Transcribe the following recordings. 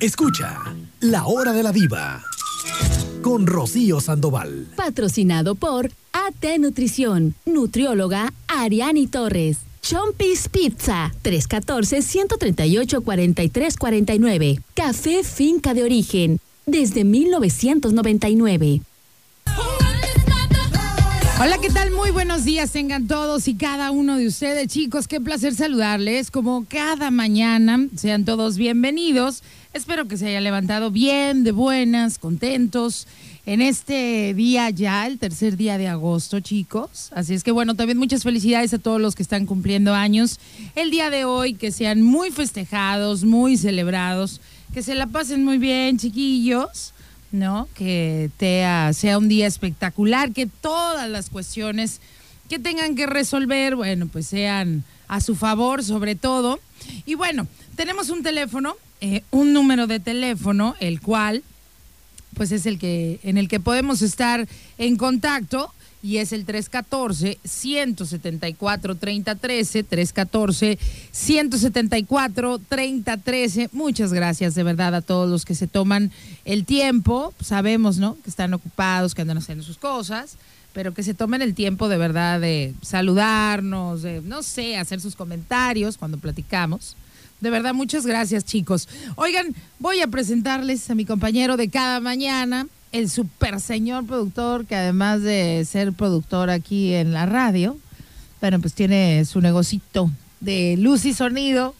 Escucha La Hora de la Diva con Rocío Sandoval. Patrocinado por AT Nutrición, nutrióloga Ariani Torres. Chompis Pizza, 314-138-4349. Café Finca de Origen, desde 1999. Hola, ¿qué tal? Muy buenos días tengan todos y cada uno de ustedes, chicos. Qué placer saludarles. Como cada mañana, sean todos bienvenidos. Espero que se hayan levantado bien, de buenas, contentos en este día ya, el tercer día de agosto, chicos. Así es que bueno, también muchas felicidades a todos los que están cumpliendo años el día de hoy, que sean muy festejados, muy celebrados, que se la pasen muy bien, chiquillos. ¿No? Que sea un día espectacular, que todas las cuestiones que tengan que resolver, bueno, pues sean a su favor sobre todo. Y bueno, tenemos un teléfono, eh, un número de teléfono, el cual, pues es el que, en el que podemos estar en contacto y es el 314-174-3013, 314-174-3013. Muchas gracias de verdad a todos los que se toman el tiempo. Sabemos, ¿no? Que están ocupados, que andan haciendo sus cosas, pero que se tomen el tiempo de verdad de saludarnos, de, no sé, hacer sus comentarios cuando platicamos. De verdad, muchas gracias, chicos. Oigan, voy a presentarles a mi compañero de cada mañana el super señor productor, que además de ser productor aquí en la radio, bueno, pues tiene su negocito de luz y sonido.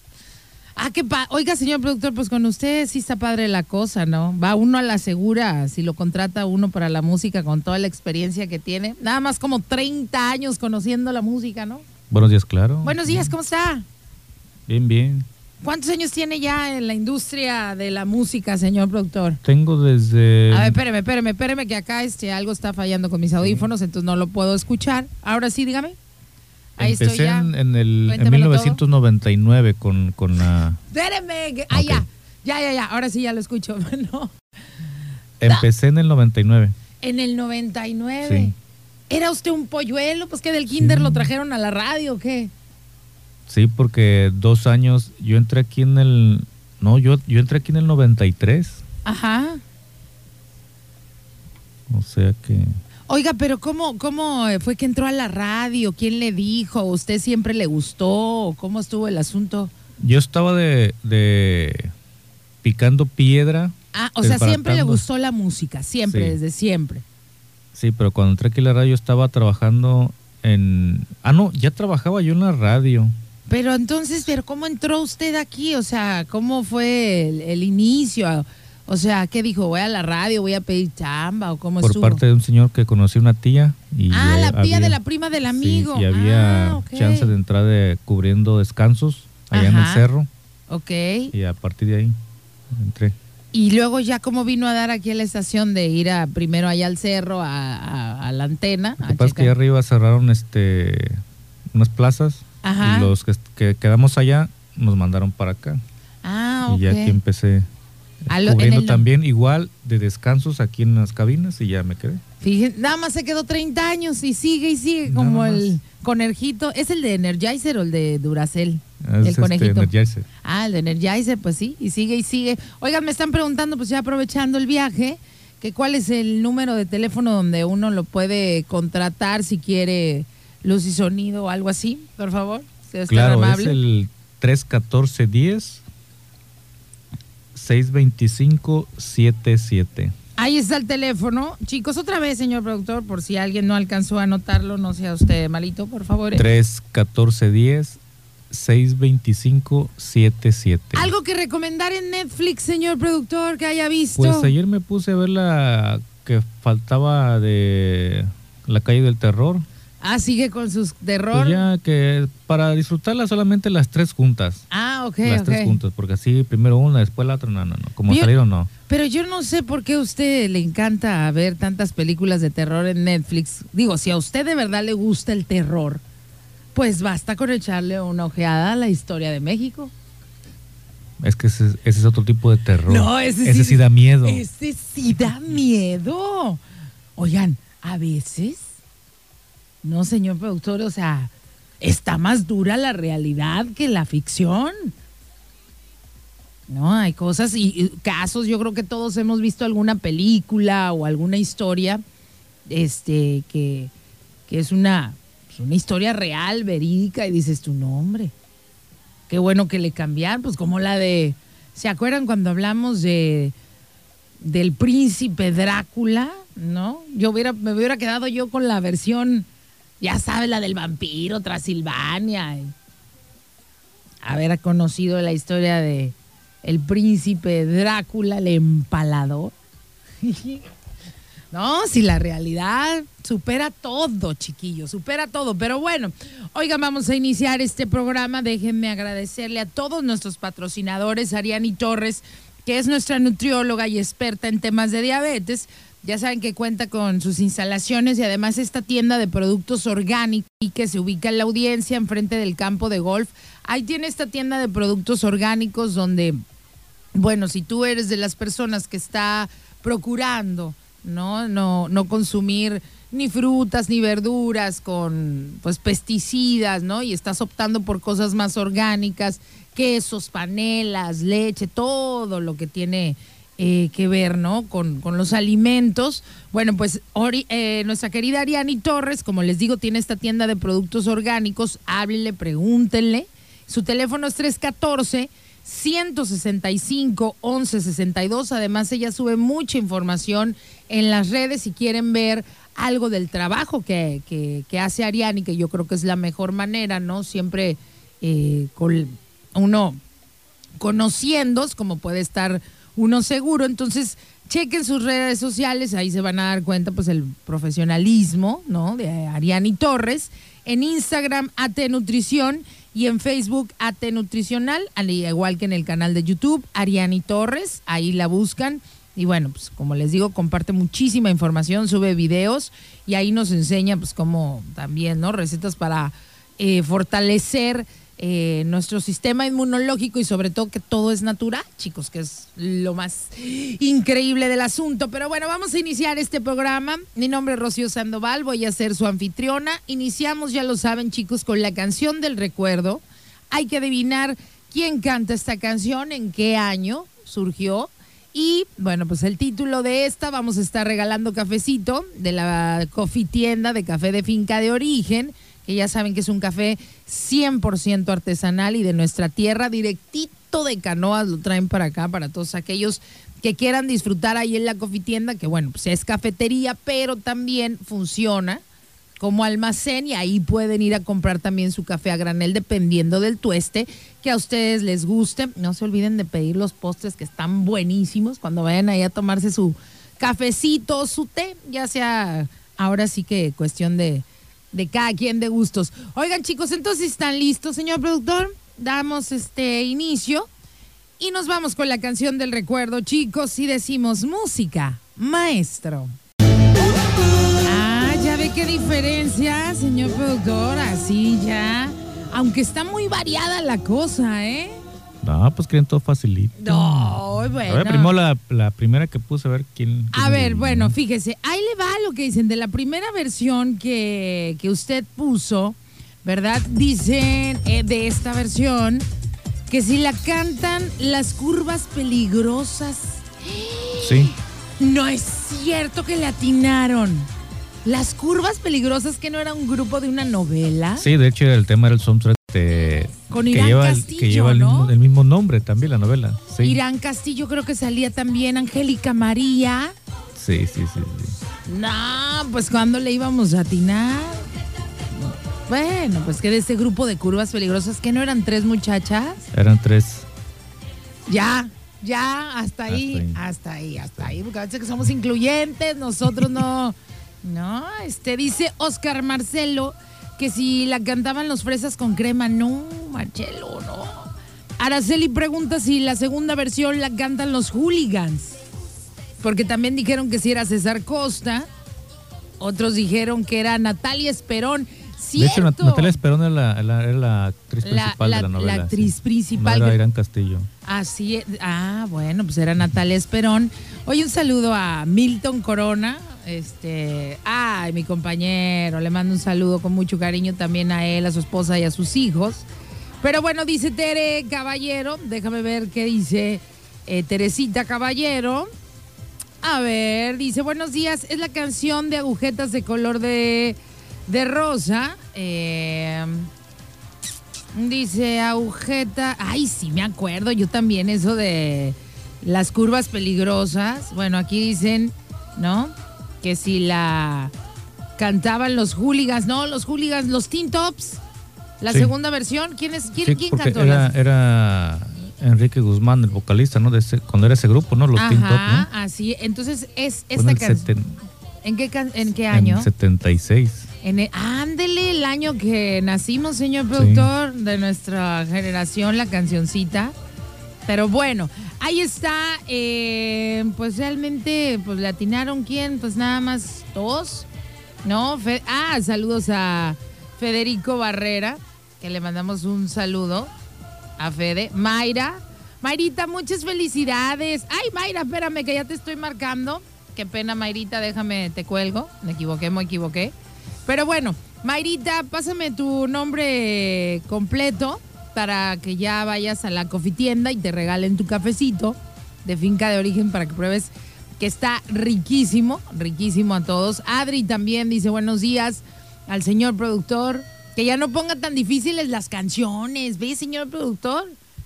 Ah, qué pa Oiga, señor productor, pues con usted sí está padre la cosa, ¿no? Va uno a la segura si lo contrata uno para la música con toda la experiencia que tiene. Nada más como 30 años conociendo la música, ¿no? Buenos días, claro. Buenos días, ¿cómo está? Bien, bien. ¿Cuántos años tiene ya en la industria de la música, señor productor? Tengo desde... A ver, espéreme, espéreme, espéreme, que acá este, algo está fallando con mis audífonos, entonces no lo puedo escuchar. Ahora sí, dígame. Ahí estoy ya. En, en, el, en 1999 con, con la... Espéreme, ah, ya, ya, ya, ya, ahora sí ya lo escucho. no. Empecé en el 99. En el 99. Sí. ¿Era usted un polluelo? Pues que del kinder lo trajeron a la radio o qué? Sí, porque dos años, yo entré aquí en el, no, yo, yo entré aquí en el 93. Ajá. O sea que... Oiga, pero ¿cómo, ¿cómo fue que entró a la radio? ¿Quién le dijo? ¿Usted siempre le gustó? ¿Cómo estuvo el asunto? Yo estaba de, de picando piedra. Ah, o sea, siempre le gustó la música, siempre, desde siempre. Sí, pero cuando entré aquí a la radio estaba trabajando en... Ah, no, ya trabajaba yo en la radio. Pero entonces, pero ¿cómo entró usted aquí? O sea, ¿cómo fue el, inicio? O sea, ¿qué dijo? ¿Voy a la radio? ¿Voy a pedir chamba? ¿O cómo Por parte de un señor que conocí una tía. Y ah, la tía de la prima del amigo. y había ah, chance de entrar de, cubriendo descansos allá en el cerro. Ok. Y a partir de ahí entré. Y luego ya cómo vino a dar aquí a la estación de ir a primero allá al cerro, a, la antena. Lo que pasa es que allá arriba cerraron este unas plazas y los que, quedamos allá nos mandaron para acá. Ah, Y ya aquí empecé cubriendo también igual de descansos aquí en las cabinas y ya me quedé. Fíjense, nada más se quedó 30 años y sigue y sigue como el conejito. ¿Es el de Energizer o el de Duracell? el este conejito. Energizer. Ah, el de Energizer, pues sí, y sigue y sigue. Oigan, me están preguntando, pues ya aprovechando el viaje, que cuál es el número de teléfono donde uno lo puede contratar si quiere luz y sonido o algo así, por favor. claro, es el 314-10 625-77. Ahí está el teléfono. Chicos, otra vez, señor productor, por si alguien no alcanzó a anotarlo, no sea usted malito, por favor. 314-10 625-77. ¿Algo que recomendar en Netflix, señor productor, que haya visto? Pues ayer me puse a ver la que faltaba de La calle del terror. Ah, sigue con sus terror. Pues ya que para disfrutarla solamente las tres juntas. Ah, ok. Las tres juntas, porque así primero una, después la otra, no, no, no. Como salieron, no. Pero yo no sé por qué a usted le encanta ver tantas películas de terror en Netflix. Digo, si a usted de verdad le gusta el terror, pues basta con echarle una ojeada a la historia de México. Es que ese, es otro tipo de terror. No, ese, ese sí da miedo. Ese sí da miedo. Oigan, a veces no, señor productor, o sea, está más dura la realidad que la ficción. ¿no? Hay cosas y, casos, yo creo que todos hemos visto alguna película o alguna historia este, que, es una, pues, una historia real, verídica, y dices tu nombre. Qué bueno que le cambiaron, pues como la de, ¿se acuerdan cuando hablamos de del príncipe Drácula? ¿No? Yo hubiera, me hubiera quedado yo con la versión, ya sabes, la del vampiro, Transilvania. Haber conocido la historia de el príncipe Drácula, el empalador. No, si la realidad supera todo, chiquillos, supera todo. Pero bueno, oigan, vamos a iniciar este programa. Déjenme agradecerle a todos nuestros patrocinadores, Ariani Torres, que es nuestra nutrióloga y experta en temas de diabetes. Ya saben que cuenta con sus instalaciones y además esta tienda de productos orgánicos que se ubica en la audiencia enfrente del campo de golf. Ahí tiene esta tienda de productos orgánicos donde, bueno, si tú eres de las personas que está procurando ¿no? No, no consumir ni frutas ni verduras con pues pesticidas, ¿no? Y estás optando por cosas más orgánicas, quesos, panelas, leche, todo lo que tiene eh, que ver, ¿no? Con, los alimentos. Bueno, pues eh, nuestra querida Ariani Torres, como les digo, tiene esta tienda de productos orgánicos. Háblenle, pregúntenle. Su teléfono es 314 165 1162. Además, ella sube mucha información en las redes si quieren ver algo del trabajo que, que, hace Ariani, que yo creo que es la mejor manera, ¿no? Siempre eh, con uno conociendo, como puede estar uno seguro. Entonces, chequen sus redes sociales, ahí se van a dar cuenta, pues, el profesionalismo, ¿no? De Ariani Torres. En Instagram, AT Nutrición y en Facebook AT Nutricional, al igual que en el canal de YouTube, Ariani Torres, ahí la buscan. Y bueno, pues como les digo, comparte muchísima información, sube videos y ahí nos enseña pues como también, ¿no? Recetas para eh, fortalecer eh, nuestro sistema inmunológico y sobre todo que todo es natural, chicos, que es lo más increíble del asunto. Pero bueno, vamos a iniciar este programa. Mi nombre es Rocío Sandoval, voy a ser su anfitriona. Iniciamos, ya lo saben, chicos, con la canción del recuerdo. Hay que adivinar quién canta esta canción, en qué año surgió. Y bueno, pues el título de esta, vamos a estar regalando cafecito de la coffee tienda de café de finca de origen que ya saben que es un café 100% artesanal y de nuestra tierra, directito de canoas, lo traen para acá, para todos aquellos que quieran disfrutar ahí en la cofitienda, que bueno, pues es cafetería, pero también funciona como almacén y ahí pueden ir a comprar también su café a granel dependiendo del tueste que a ustedes les guste. No se olviden de pedir los postres que están buenísimos cuando vayan ahí a tomarse su cafecito, su té, ya sea ahora sí que cuestión de, de cada quien de gustos. Oigan, chicos, entonces están listos, señor productor. Damos este inicio y nos vamos con la canción del recuerdo, chicos, y decimos música, maestro. Ah, ya ve qué diferencia, señor productor, así ya. Aunque está muy variada la cosa, ¿eh? No, pues quieren todo facilito. No, bueno. A ver, primero la, primera que puse, a ver quién. a ver, bueno, fíjese, ahí le va lo que dicen de la primera versión que, usted puso, ¿verdad? Dicen eh, de esta versión que si la cantan las curvas peligrosas. Sí. No es cierto que le atinaron. Las curvas peligrosas, que no era un grupo de una novela. Sí, de hecho el tema era el soundtrack de, Con Irán que lleva, Castillo, que lleva el, mismo, nombre también la novela. Irán Castillo creo que salía también, Angélica María. Sí, sí, sí, sí. No, pues cuando le íbamos a atinar. Bueno, pues que de ese grupo de curvas peligrosas, que no eran tres muchachas. Eran tres. Ya, ya, hasta ahí, hasta ahí, hasta ahí, porque a veces que somos incluyentes, nosotros no. No, este dice Oscar Marcelo que si la cantaban los fresas con crema, no, Marcelo, no. Araceli pregunta si la segunda versión la cantan los hooligans. Porque también dijeron que si era César Costa. Otros dijeron que era Natalia Esperón. De hecho, Natalia Esperón era la, actriz principal de la novela. La actriz principal. No era Irán Castillo. Así es. Ah, bueno, pues era Natalia Esperón. Hoy un saludo a Milton Corona, este, ay, mi compañero, le mando un saludo con mucho cariño también a él, a su esposa y a sus hijos. Pero bueno, dice Tere Caballero, déjame ver qué dice eh, Teresita Caballero. A ver, dice, buenos días, es la canción de agujetas de color de, de rosa. Eh, dice agujeta, ay, sí, me acuerdo, yo también eso de las curvas peligrosas. Bueno, aquí dicen, ¿no? Que si la cantaban los hooligans, no, los hooligans, los Teen Tops. La segunda versión, ¿quién es quién, quién cantó? Era, era Enrique Guzmán, el vocalista, ¿no? De ese, cuando era ese grupo, ¿no? Los Teen Top, ¿no? así. Entonces, es esta canción. ¿En qué, ¿En qué año? En 76. En el, ándele, el año que nacimos, señor productor, de nuestra generación, la cancioncita. Pero bueno, ahí está. Eh, pues realmente, pues le atinaron quién, pues nada más dos, ¿no? ah, saludos a Federico Barrera, que le mandamos un saludo a Fede. Mayra, Mayrita, muchas felicidades. Ay, Mayra, espérame que ya te estoy marcando. Qué pena, Mayrita, déjame, te cuelgo. Me equivoqué, me equivoqué. Pero bueno, Mayrita, pásame tu nombre completo para que ya vayas a la cofitienda y te regalen tu cafecito de finca de origen para que pruebes que está riquísimo, riquísimo a todos. Adri también dice buenos días al señor productor. Que ya no ponga tan difíciles las canciones, ¿ve, señor productor?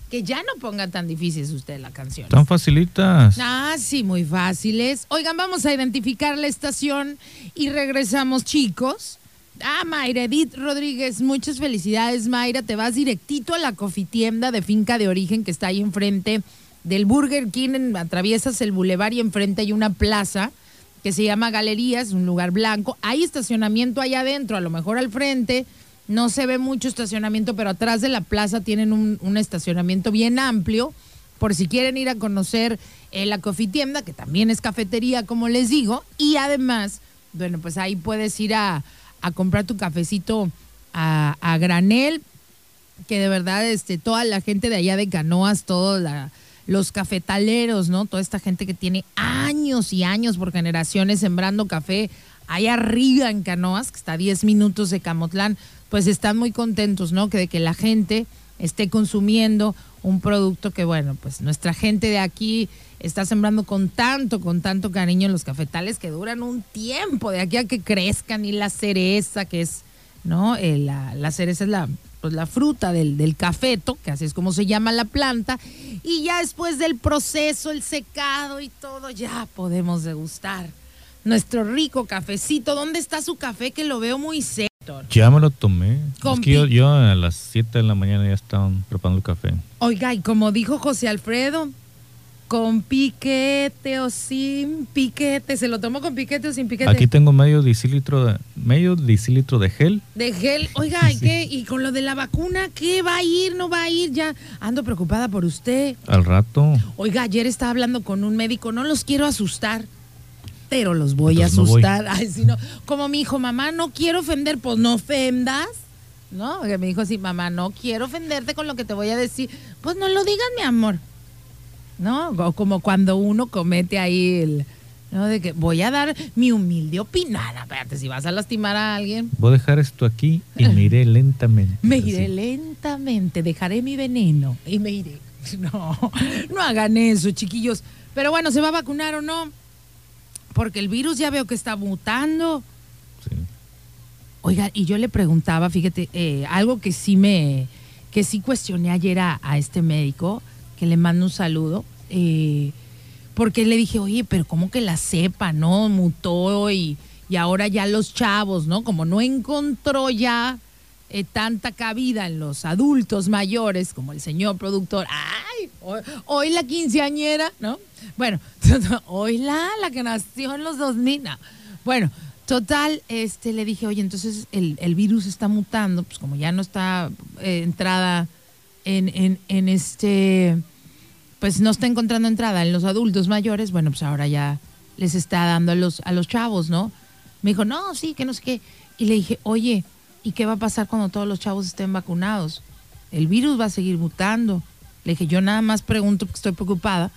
Que ya no ponga tan difíciles usted la canción. Tan facilitas. Ah, sí, muy fáciles. Oigan, vamos a identificar la estación y regresamos, chicos. Ah, Mayra Edith Rodríguez, muchas felicidades, Mayra. Te vas directito a la cofitienda de finca de origen que está ahí enfrente del Burger King. atraviesas el bulevar y enfrente hay una plaza que se llama Galerías, un lugar blanco. Hay estacionamiento allá adentro, a lo mejor al frente no se ve mucho estacionamiento, pero atrás de la plaza tienen un, estacionamiento bien amplio. Por si quieren ir a conocer eh, la cofitienda, que también es cafetería, como les digo. Y además, bueno, pues ahí puedes ir a, comprar tu cafecito a, granel, que de verdad este, toda la gente de allá de Canoas, todos los cafetaleros, ¿no? Toda esta gente que tiene años y años por generaciones sembrando café allá arriba en Canoas, que está a 10 minutos de Camotlán, pues están muy contentos, ¿no? Que de que la gente esté consumiendo un producto que, bueno, pues nuestra gente de aquí está sembrando con tanto, con tanto cariño los cafetales que duran un tiempo de aquí a que crezcan y la cereza, que es, ¿no? Eh, la, cereza es la, pues la fruta del, del cafeto, que así es como se llama la planta, y ya después del proceso, el secado y todo, ya podemos degustar nuestro rico cafecito. ¿Dónde está su café que lo veo muy seco? Ya me lo tomé. Es que yo, a las 7 de la mañana ya estaban preparando el café. Oiga, y como dijo José Alfredo, con piquete o sin piquete, ¿se lo tomó con piquete o sin piquete? Aquí tengo medio decilitro de, medio decilitro de gel. De gel. Oiga, ¿y qué? ¿Y con lo de la vacuna qué? ¿Va a ir? ¿No va a ir? Ya ando preocupada por usted. Al rato. Oiga, ayer estaba hablando con un médico, no los quiero asustar pero los voy a asustar. Ay, si no, como mi hijo, mamá, no quiero ofender, pues no ofendas. ¿No? Que me dijo así, mamá, no quiero ofenderte con lo que te voy a decir. Pues no lo digas, mi amor. ¿No? como cuando uno comete ahí el. ¿no? De que voy a dar mi humilde opinión. Espérate, si vas a lastimar a alguien. Voy a dejar esto aquí y me iré lentamente. Me iré lentamente, dejaré mi veneno y me iré. No, no hagan eso, chiquillos. Pero bueno, ¿se va a vacunar o no? porque el virus ya veo que está mutando. Sí. Oiga, y yo le preguntaba, fíjate, eh, algo que sí me, que sí cuestioné ayer a, este médico, que le mando un saludo, eh, porque le dije, oye, pero ¿cómo que la cepa, no? Mutó y, y ahora ya los chavos, ¿no? Como no encontró ya eh, tanta cabida en los adultos mayores como el señor productor. ¡Ay! Hoy, la quinceañera, ¿no? Bueno, hoy la, la que nació en los 2000. No. Bueno, total, este, le dije, oye, entonces el, virus está mutando, pues como ya no está eh, entrada en, en, este, pues no está encontrando entrada en los adultos mayores, bueno, pues ahora ya les está dando a los, a los chavos, ¿no? Me dijo, no, sí, que no sé qué. Y le dije, oye, ¿Y qué va a pasar cuando todos los chavos estén vacunados? El virus va a seguir mutando. Le dije, yo nada más pregunto porque estoy preocupada.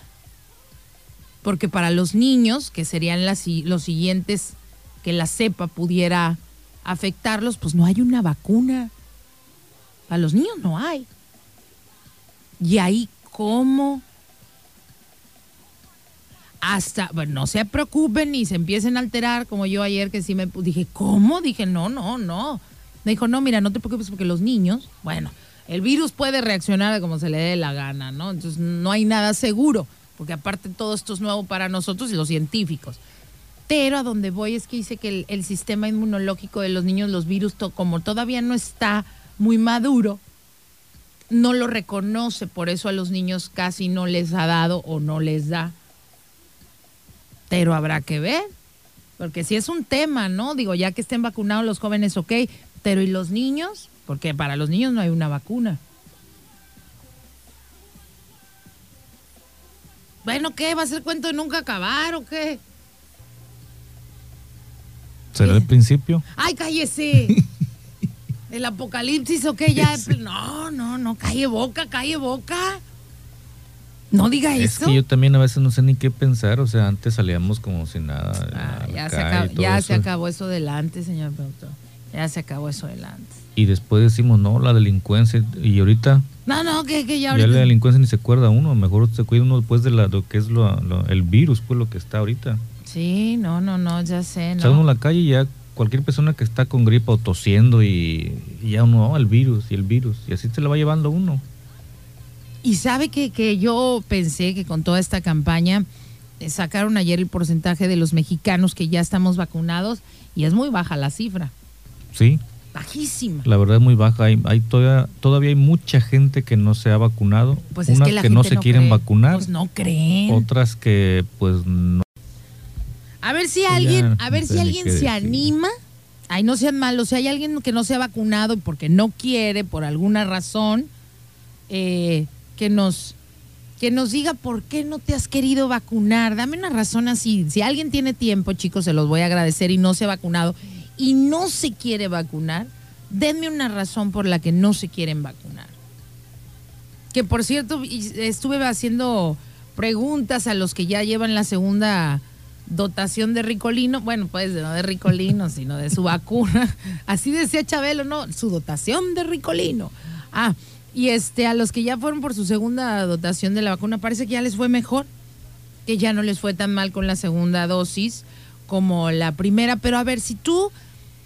Porque para los niños, que serían las, los siguientes que la cepa pudiera afectarlos, pues no hay una vacuna. Para los niños no hay. Y ahí, ¿cómo? Hasta, bueno, no se preocupen ni se empiecen a alterar, como yo ayer que sí me dije, ¿cómo? Dije, no, no, no. Me dijo, no, mira, no te preocupes porque los niños, bueno, el virus puede reaccionar como se le dé la gana, ¿no? Entonces no hay nada seguro, porque aparte todo esto es nuevo para nosotros y los científicos. Pero a donde voy es que dice que el, sistema inmunológico de los niños, los virus, como todavía no está muy maduro, no lo reconoce, por eso a los niños casi no les ha dado o no les da. Pero habrá que ver, porque si es un tema, ¿no? Digo, ya que estén vacunados los jóvenes, ok, pero ¿y los niños? Porque para los niños no hay una vacuna. Bueno, ¿qué? ¿Va a ser cuento de nunca acabar o qué? ¿Será el principio? ¡Ay, cállese! ¿El apocalipsis o qué? Ya. No, no, no, calle boca, calle boca. No diga eso. Es que yo también a veces no sé ni qué pensar. O sea, antes salíamos como si nada. Ah, ya, se acabó, ya se acabó, eso delante, señor productor. Ya se acabó eso delante. Y después decimos, no, la delincuencia. Y ahorita. No, no, que, que ya ahorita. Ya la delincuencia ni se acuerda uno. Mejor se cuida uno después de la, lo que es lo, el virus, pues lo que está ahorita. Sí, no, no, no, ya sé. No. Uno a la calle y ya cualquier persona que está con gripa o tosiendo y, ya uno, oh, el virus y el virus. Y así se lo va llevando uno. Y sabe que, que yo pensé que con toda esta campaña eh, sacaron ayer el porcentaje de los mexicanos que ya estamos vacunados y es muy baja la cifra. Sí. Bajísima. La verdad es muy baja. Hay, hay todavía, todavía hay mucha gente que no se ha vacunado. Pues Unas que, no se quieren vacunar. Pues no creen. Otras que pues no a ver si alguien, a ver si alguien se anima. Ay, no sean malos. Si hay alguien que no se ha vacunado porque no quiere, por alguna razón, eh, que nos que nos diga por qué no te has querido vacunar. Dame una razón así. Si alguien tiene tiempo, chicos, se los voy a agradecer y no se ha vacunado y no se quiere vacunar, denme una razón por la que no se quieren vacunar. Que por cierto, estuve haciendo preguntas a los que ya llevan la segunda dotación de Ricolino, bueno, pues no de Ricolino, sino de su vacuna. Así decía Chabelo, ¿no? Su dotación de Ricolino. Ah, y este, a los que ya fueron por su segunda dotación de la vacuna, parece que ya les fue mejor, que ya no les fue tan mal con la segunda dosis como la primera. Pero a ver, si tú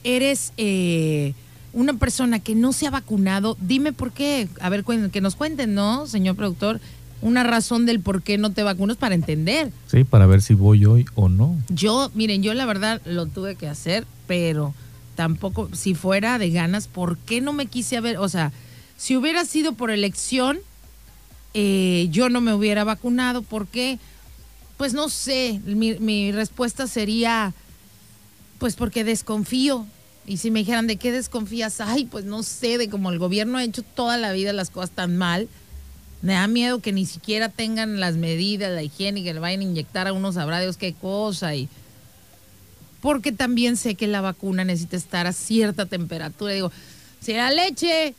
eres eh, una persona que no se ha vacunado, dime por qué. A ver, que nos cuenten, ¿no, señor productor? Una razón del por qué no te vacunas para entender. Sí, para ver si voy hoy o no. Yo, miren, yo la verdad lo tuve que hacer, pero tampoco, si fuera de ganas, ¿por qué no me quise ver? O sea, si hubiera sido por elección, eh, yo no me hubiera vacunado. ¿Por qué? Pues no sé, mi, mi respuesta sería, pues porque desconfío. Y si me dijeran, ¿de qué desconfías? Ay, pues no sé, de cómo el gobierno ha hecho toda la vida las cosas tan mal me da miedo que ni siquiera tengan las medidas, la higiene, que le vayan a inyectar a unos sabrá Dios qué cosa. Y... Porque también sé que la vacuna necesita estar a cierta temperatura. Digo, si la leche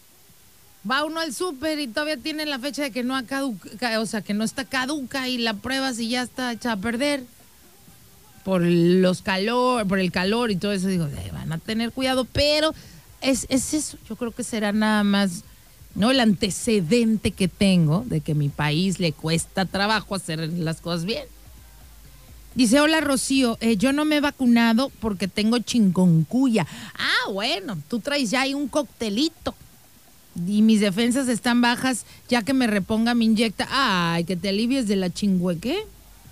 va uno al súper y todavía tiene la fecha de que no ha caduca, o sea, que no está caduca y la prueba si ya está hecha a perder por los calor, por el calor y todo eso, digo, van a tener cuidado, pero es, es eso, yo creo que será nada más ¿no? El antecedente que tengo de que mi país le cuesta trabajo hacer las cosas bien. Dice, hola Rocío, eh, yo no me he vacunado porque tengo chingoncuya. Ah, bueno, tú traes ya ahí un coctelito. Y mis defensas están bajas, ya que me reponga, me inyecta. Ay, que te alivies de la chingüe, ¿qué?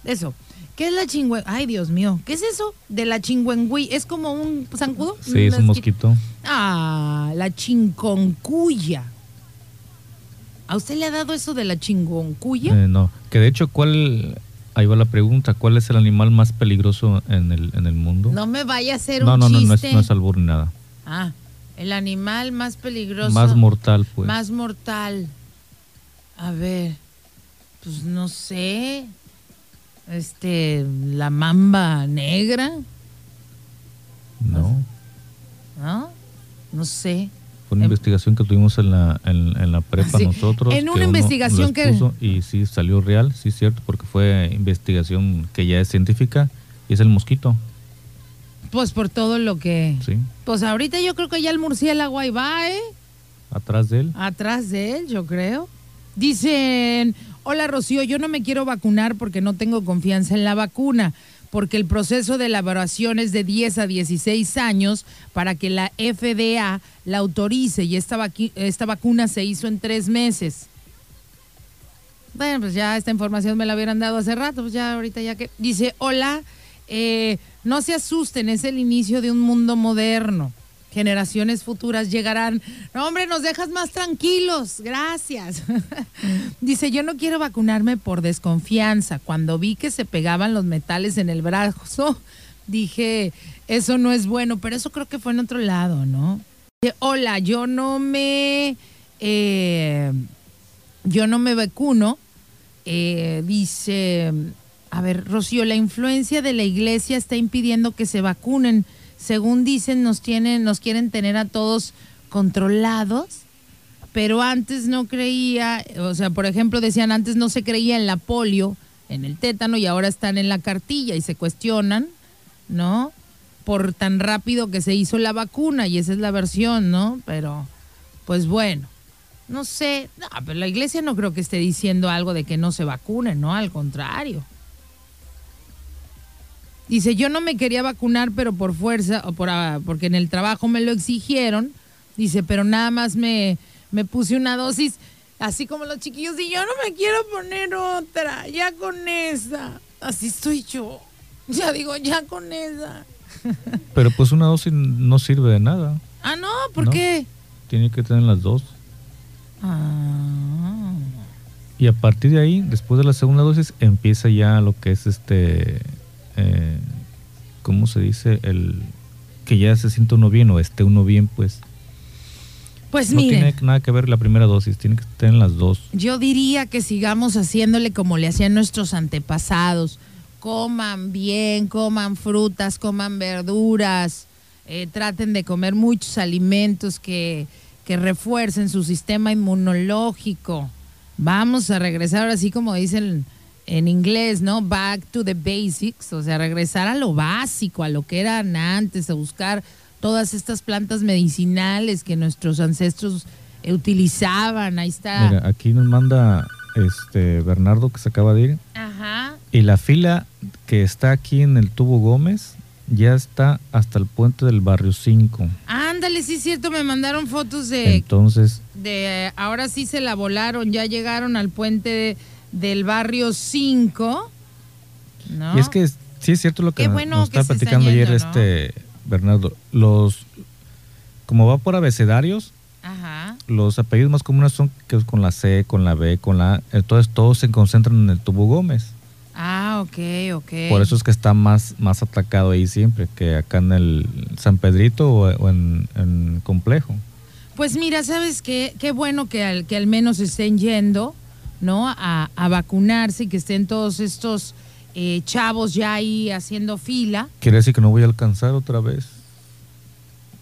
Eso. ¿Qué es la chingüe? Ay, Dios mío, ¿qué es eso? De la chingüengüi. ¿Es como un zancudo? Sí, es un mosquito. Ah, la chingoncuya. ¿A usted le ha dado eso de la chingoncuya? Eh, no, que de hecho, ¿cuál... Ahí va la pregunta, ¿cuál es el animal más peligroso en el, en el mundo? No me vaya a hacer un chiste. No, no, no, es, no es albur ni nada. Ah, el animal más peligroso. Más mortal, pues. Más mortal. A ver, pues no sé. Este, la mamba negra. No. ¿No? No sé una em, investigación que tuvimos en la, en, la prepa nosotros. En una investigación que... y sí, salió real, sí, cierto, porque fue investigación que ya es científica y es el mosquito. Pues por todo lo que... Sí. Pues ahorita yo creo que ya el murciélago ahí va, ¿eh? ¿Atrás de él? Atrás de él, yo creo. Dicen, hola Rocío, yo no me quiero vacunar porque no tengo confianza en la vacuna, porque el proceso de elaboración es de 10 a 16 años para que la FDA la autorice y esta, esta vacuna se hizo en tres meses. Bueno, pues ya esta información me la hubieran dado hace rato, pues ya ahorita ya que... Dice, hola, eh, no se asusten, es el inicio de un mundo moderno. Generaciones futuras llegarán. No, hombre, nos dejas más tranquilos. Gracias. Dice, yo no quiero vacunarme por desconfianza. Cuando vi que se pegaban los metales en el brazo, dije, eso no es bueno, pero eso creo que fue en otro lado, ¿no? Hola, yo no me... Eh, yo no me vacuno. Eh, dice, a ver, Rocío, la influencia de la iglesia está impidiendo que se vacunen según dicen, nos tienen, nos quieren tener a todos controlados, pero antes no creía, o sea, por ejemplo, decían antes no se creía en la polio, en el tétano, y ahora están en la cartilla y se cuestionan, ¿no? Por tan rápido que se hizo la vacuna, y esa es la versión, ¿no? Pero, pues bueno, no sé, no, pero la iglesia no creo que esté diciendo algo de que no se vacunen, ¿no? Al contrario. Dice, yo no me quería vacunar, pero por fuerza, o por, ah, porque en el trabajo me lo exigieron. Dice, pero nada más me, me puse una dosis, así como los chiquillos, y yo no me quiero poner otra, ya con esa. Así estoy yo. Ya digo, ya con esa. Pero pues una dosis no sirve de nada. Ah, no, ¿por qué? Tiene que tener las dos. Ah. Y a partir de ahí, después de la segunda dosis, empieza ya lo que es este eh, ¿cómo se dice? El que ya se siente uno bien o esté uno bien, pues. Pues no tiene nada que ver la primera dosis, tiene que tener las dos. Yo diría que sigamos haciéndole como le hacían nuestros antepasados. Coman bien, coman frutas, coman verduras, eh, traten de comer muchos alimentos que, que refuercen su sistema inmunológico. Vamos a regresar así como dicen en inglés, ¿no? Back to the basics, o sea, regresar a lo básico, a lo que eran antes, a buscar todas estas plantas medicinales que nuestros ancestros utilizaban. Ahí está. Mira, aquí nos manda este Bernardo que se acaba de ir. Ajá. Y la fila que está aquí en el tubo Gómez ya está hasta el puente del barrio 5. Ándale, sí es cierto, me mandaron fotos de Entonces de ahora sí se la volaron, ya llegaron al puente de del barrio 5. Y es que sí es cierto lo que nos está platicando ayer este Bernardo. Los como va por abecedarios, los apellidos más comunes son que con la C, con la B, con la entonces todos se concentran en el tubo Gómez. Ah, ok, ok. Por eso es que está más, más atacado ahí siempre que acá en el San Pedrito o, en, en, Complejo. Pues mira, ¿sabes qué? Qué bueno que al, que al menos estén yendo ¿no? A, vacunarse y que estén todos estos eh, chavos ya ahí haciendo fila. Quiere decir que no voy a alcanzar otra vez.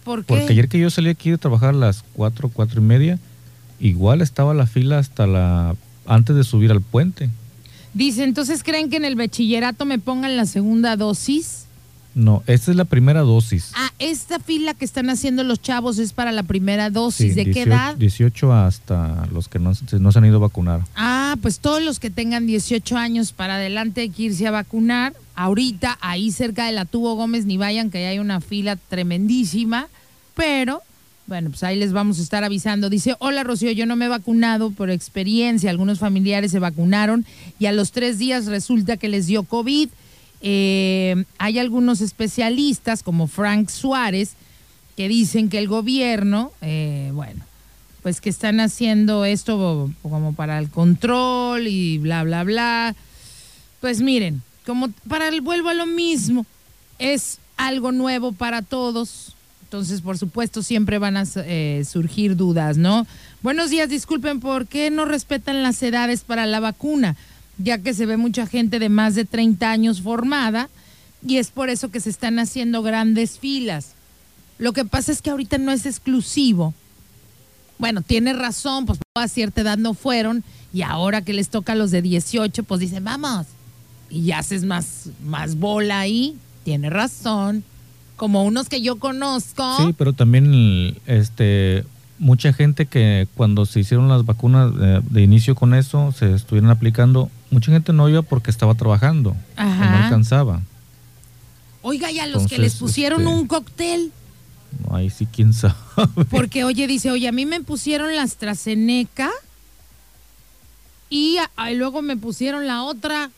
¿Por qué? Porque ayer que yo salí aquí de trabajar a las cuatro, cuatro y media, igual estaba la fila hasta la antes de subir al puente. Dice, entonces creen que en el bachillerato me pongan la segunda dosis. No, esta es la primera dosis. Ah, esta fila que están haciendo los chavos es para la primera dosis. ¿De qué edad? 18 hasta los que no, no, se han ido a vacunar. Ah, pues todos los que tengan 18 años para adelante hay que irse a vacunar. Ahorita, ahí cerca de la Tubo Gómez, ni vayan, que hay una fila tremendísima. Pero, bueno, pues ahí les vamos a estar avisando. Dice, hola Rocío, yo no me he vacunado por experiencia. Algunos familiares se vacunaron y a los tres días resulta que les dio COVID eh, hay algunos especialistas como Frank Suárez que dicen que el gobierno, eh, bueno, pues que están haciendo esto como para el control y bla, bla, bla. Pues miren, como para el vuelvo a lo mismo, es algo nuevo para todos. Entonces, por supuesto, siempre van a eh, surgir dudas, ¿no? Buenos días, disculpen, ¿por qué no respetan las edades para la vacuna? Ya que se ve mucha gente de más de 30 años formada y es por eso que se están haciendo grandes filas. Lo que pasa es que ahorita no es exclusivo. Bueno, tiene razón, pues a cierta edad no fueron y ahora que les toca a los de 18, pues dicen, vamos. Y haces más, más bola ahí. Tiene razón. Como unos que yo conozco. Sí, pero también este mucha gente que cuando se hicieron las vacunas de, inicio con eso, se estuvieron aplicando, mucha gente no iba porque estaba trabajando, no alcanzaba. Oiga, y a los que les pusieron este, un cóctel. Ahí sí, quién sabe. Porque, oye, dice, oye, a mí me pusieron la AstraZeneca y luego me pusieron la otra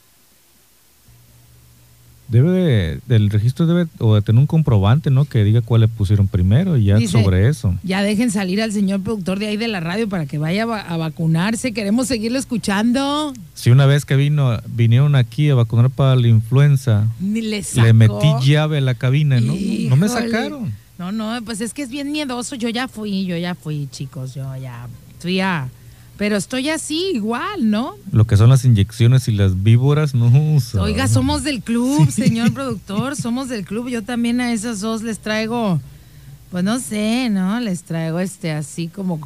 debe del registro debe o de tener un comprobante, ¿no? Que diga cuál le pusieron primero y ya sobre eso. Ya dejen salir al señor productor de ahí de la radio para que vaya a, vacunarse. Queremos seguirlo escuchando. Si una vez que vino vinieron aquí a vacunar para la influenza, le, metí llave a la cabina, ¿no? No me sacaron. No, no, pues es que es bien miedoso. Yo ya fui, yo ya fui, chicos. Yo ya fui a pero estoy así igual, ¿no? Lo que son las inyecciones y las víboras, no. Oiga, somos del club, señor productor, somos del club. Yo también a esas dos les traigo, pues no sé, ¿no? Les traigo este así como,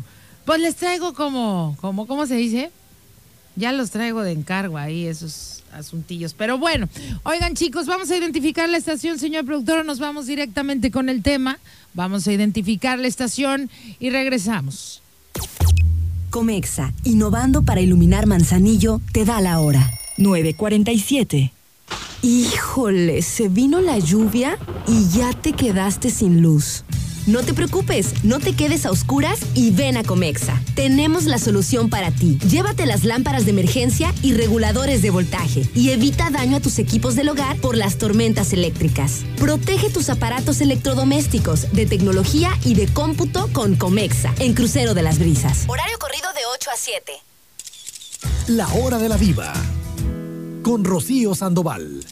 pues les traigo como, como, ¿cómo se dice? Ya los traigo de encargo ahí, esos asuntillos. Pero bueno, oigan chicos, vamos a identificar la estación, señor productor, nos vamos directamente con el tema. Vamos a identificar la estación y regresamos. Comexa, innovando para iluminar Manzanillo, te da la hora. 9.47. Híjole, se vino la lluvia y ya te quedaste sin luz. No te preocupes, no te quedes a oscuras y ven a Comexa. Tenemos la solución para ti. Llévate las lámparas de emergencia y reguladores de voltaje y evita daño a tus equipos del hogar por las tormentas eléctricas. Protege tus aparatos electrodomésticos de tecnología y de cómputo con Comexa en Crucero de las Brisas. Horario corrido de 8 a 7. La hora de la diva con Rocío Sandoval.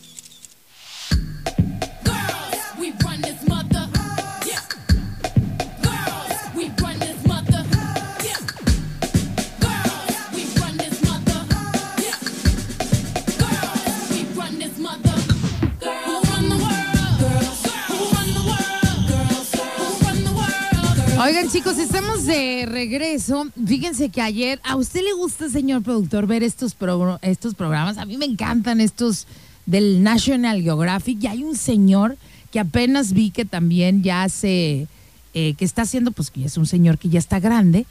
Oigan, chicos, estamos de regreso. Fíjense que ayer, ¿a usted le gusta, señor productor, ver estos, estos programas? A mí me encantan estos del National Geographic. Y hay un señor que apenas vi que también ya se, eh, que está haciendo, pues que es un señor que ya está grande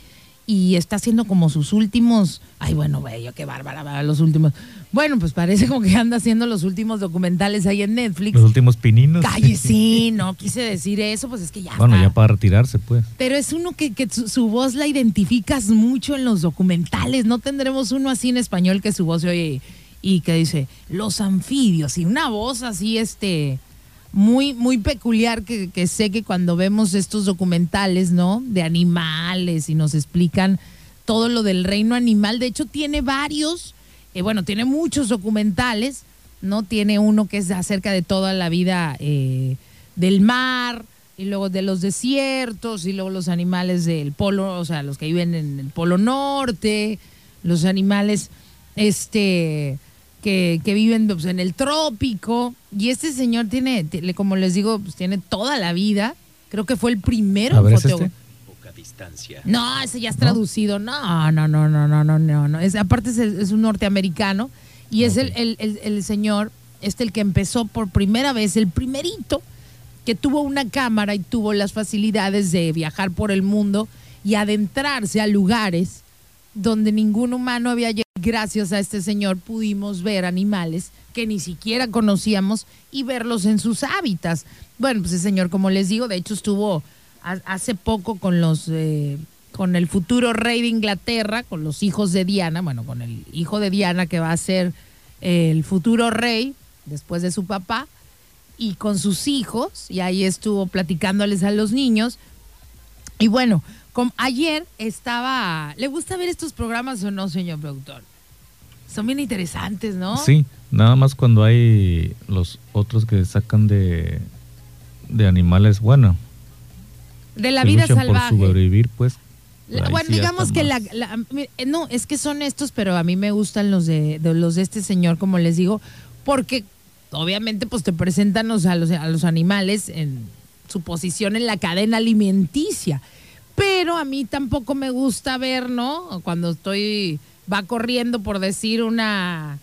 y está haciendo como sus últimos, ay bueno, bello, qué bárbara, los últimos. Bueno, pues parece como que anda haciendo los últimos documentales ahí en Netflix. Los últimos pininos. Calle, sí, no quise decir eso, pues es que ya. Bueno, ya para retirarse, pues. Pero es uno que, que su, voz la identificas mucho en los documentales. No tendremos uno así en español que su voz se oye y que dice los anfibios y una voz así, este muy, muy peculiar que, sé que cuando vemos estos documentales, ¿no? De animales y nos explican todo lo del reino animal. De hecho, tiene varios, eh, bueno, tiene muchos documentales, ¿no? Tiene uno que es acerca de toda la vida eh, del mar, y luego de los desiertos, y luego los animales del polo, o sea, los que viven en el polo norte, los animales, este, que, viven pues, en el trópico. Y este señor tiene, como les digo, pues, tiene toda la vida. Creo que fue el primero en fotógrafo. Distancia. No, ese ya es traducido. No, no, no, no, no, no, no. no. Es, aparte es, un norteamericano y es el, el, el, señor, este el que empezó por primera vez, el primerito que tuvo una cámara y tuvo las facilidades de viajar por el mundo y adentrarse a lugares donde ningún humano había llegado. Gracias a este señor pudimos ver animales que ni siquiera conocíamos y verlos en sus hábitats. Bueno, pues ese señor, como les digo, de hecho estuvo hace poco con los eh, con el futuro rey de Inglaterra, con los hijos de Diana, bueno, con el hijo de Diana que va a ser el futuro rey después de su papá y con sus hijos y ahí estuvo platicándoles a los niños. Y bueno, ayer estaba. ¿Le gusta ver estos programas o no, señor productor? Son bien interesantes, ¿no? Sí, nada más cuando hay los otros que sacan de, de animales, bueno. De la vida salvaje. Por sobrevivir, pues. bueno, digamos que la, no, es que son estos, pero a mí me gustan los de, los de este señor, como les digo, porque obviamente pues te presentan a, los, a los animales en su posición en la cadena alimenticia pero a mí tampoco me gusta ver, ¿no? Cuando estoy, va corriendo por decir una,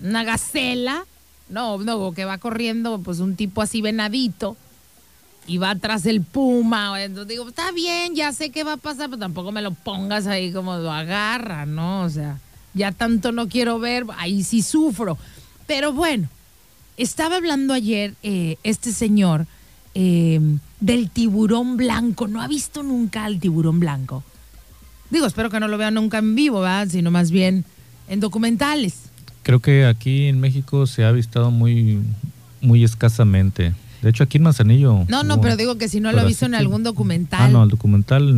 una gacela, no, no, que va corriendo pues un tipo así venadito y va atrás el puma. Entonces digo, está bien, ya sé qué va a pasar, pero tampoco me lo pongas ahí como lo agarra, ¿no? O sea, ya tanto no quiero ver, ahí sí sufro. Pero bueno, estaba hablando ayer eh, este señor eh, del tiburón blanco. No ha visto nunca al tiburón blanco. Digo, espero que no lo vea nunca en vivo, ¿verdad? Sino más bien en documentales. Creo que aquí en México se ha avistado muy, muy escasamente. De hecho, aquí en Manzanillo. No, no, pero digo que si no lo ha visto en algún documental. Ah, no, el documental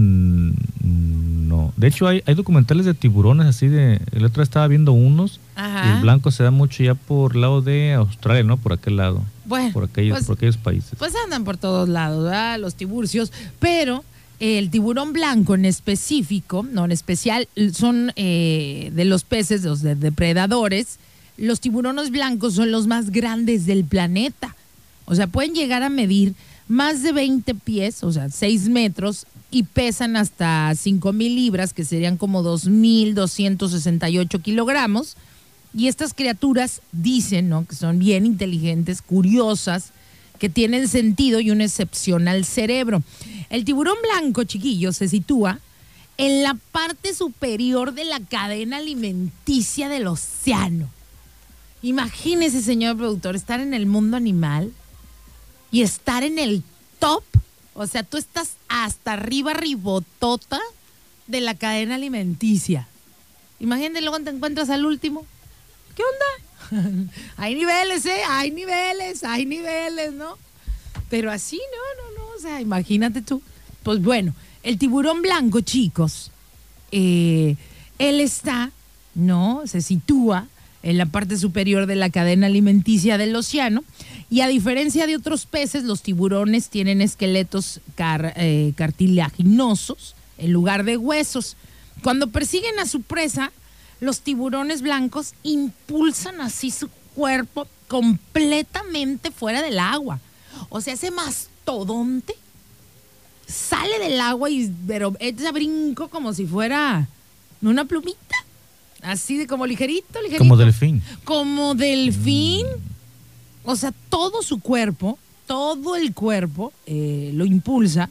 no. De hecho, hay, hay documentales de tiburones así de. El otro estaba viendo unos. Y el blanco se da mucho ya por lado de Australia, ¿no? Por aquel lado. Bueno. Por aquellos, pues, por aquellos países. Pues andan por todos lados, ¿verdad? Los tiburcios. Pero el tiburón blanco en específico, no en especial, son eh, de los peces, los depredadores. Los tiburones blancos son los más grandes del planeta. O sea, pueden llegar a medir más de 20 pies, o sea, 6 metros, y pesan hasta 5 mil libras, que serían como 2.268 kilogramos. Y estas criaturas dicen, ¿no? Que son bien inteligentes, curiosas, que tienen sentido y un excepcional cerebro. El tiburón blanco, chiquillo, se sitúa en la parte superior de la cadena alimenticia del océano. Imagínese, señor productor, estar en el mundo animal y estar en el top. O sea, tú estás hasta arriba, ribotota de la cadena alimenticia. Imagínate luego te encuentras al último. ¿Qué onda? hay niveles, ¿eh? Hay niveles, hay niveles, ¿no? Pero así, no, no, no. O sea, imagínate tú. Pues bueno, el tiburón blanco, chicos, eh, él está, ¿no? Se sitúa en la parte superior de la cadena alimenticia del océano. Y a diferencia de otros peces, los tiburones tienen esqueletos eh, cartilaginosos en lugar de huesos. Cuando persiguen a su presa, los tiburones blancos impulsan así su cuerpo completamente fuera del agua. O sea, ese mastodonte sale del agua y pero echa brinco como si fuera una plumita. Así de como ligerito, ligerito. Como delfín. Como delfín. O sea, todo su cuerpo, todo el cuerpo eh, lo impulsa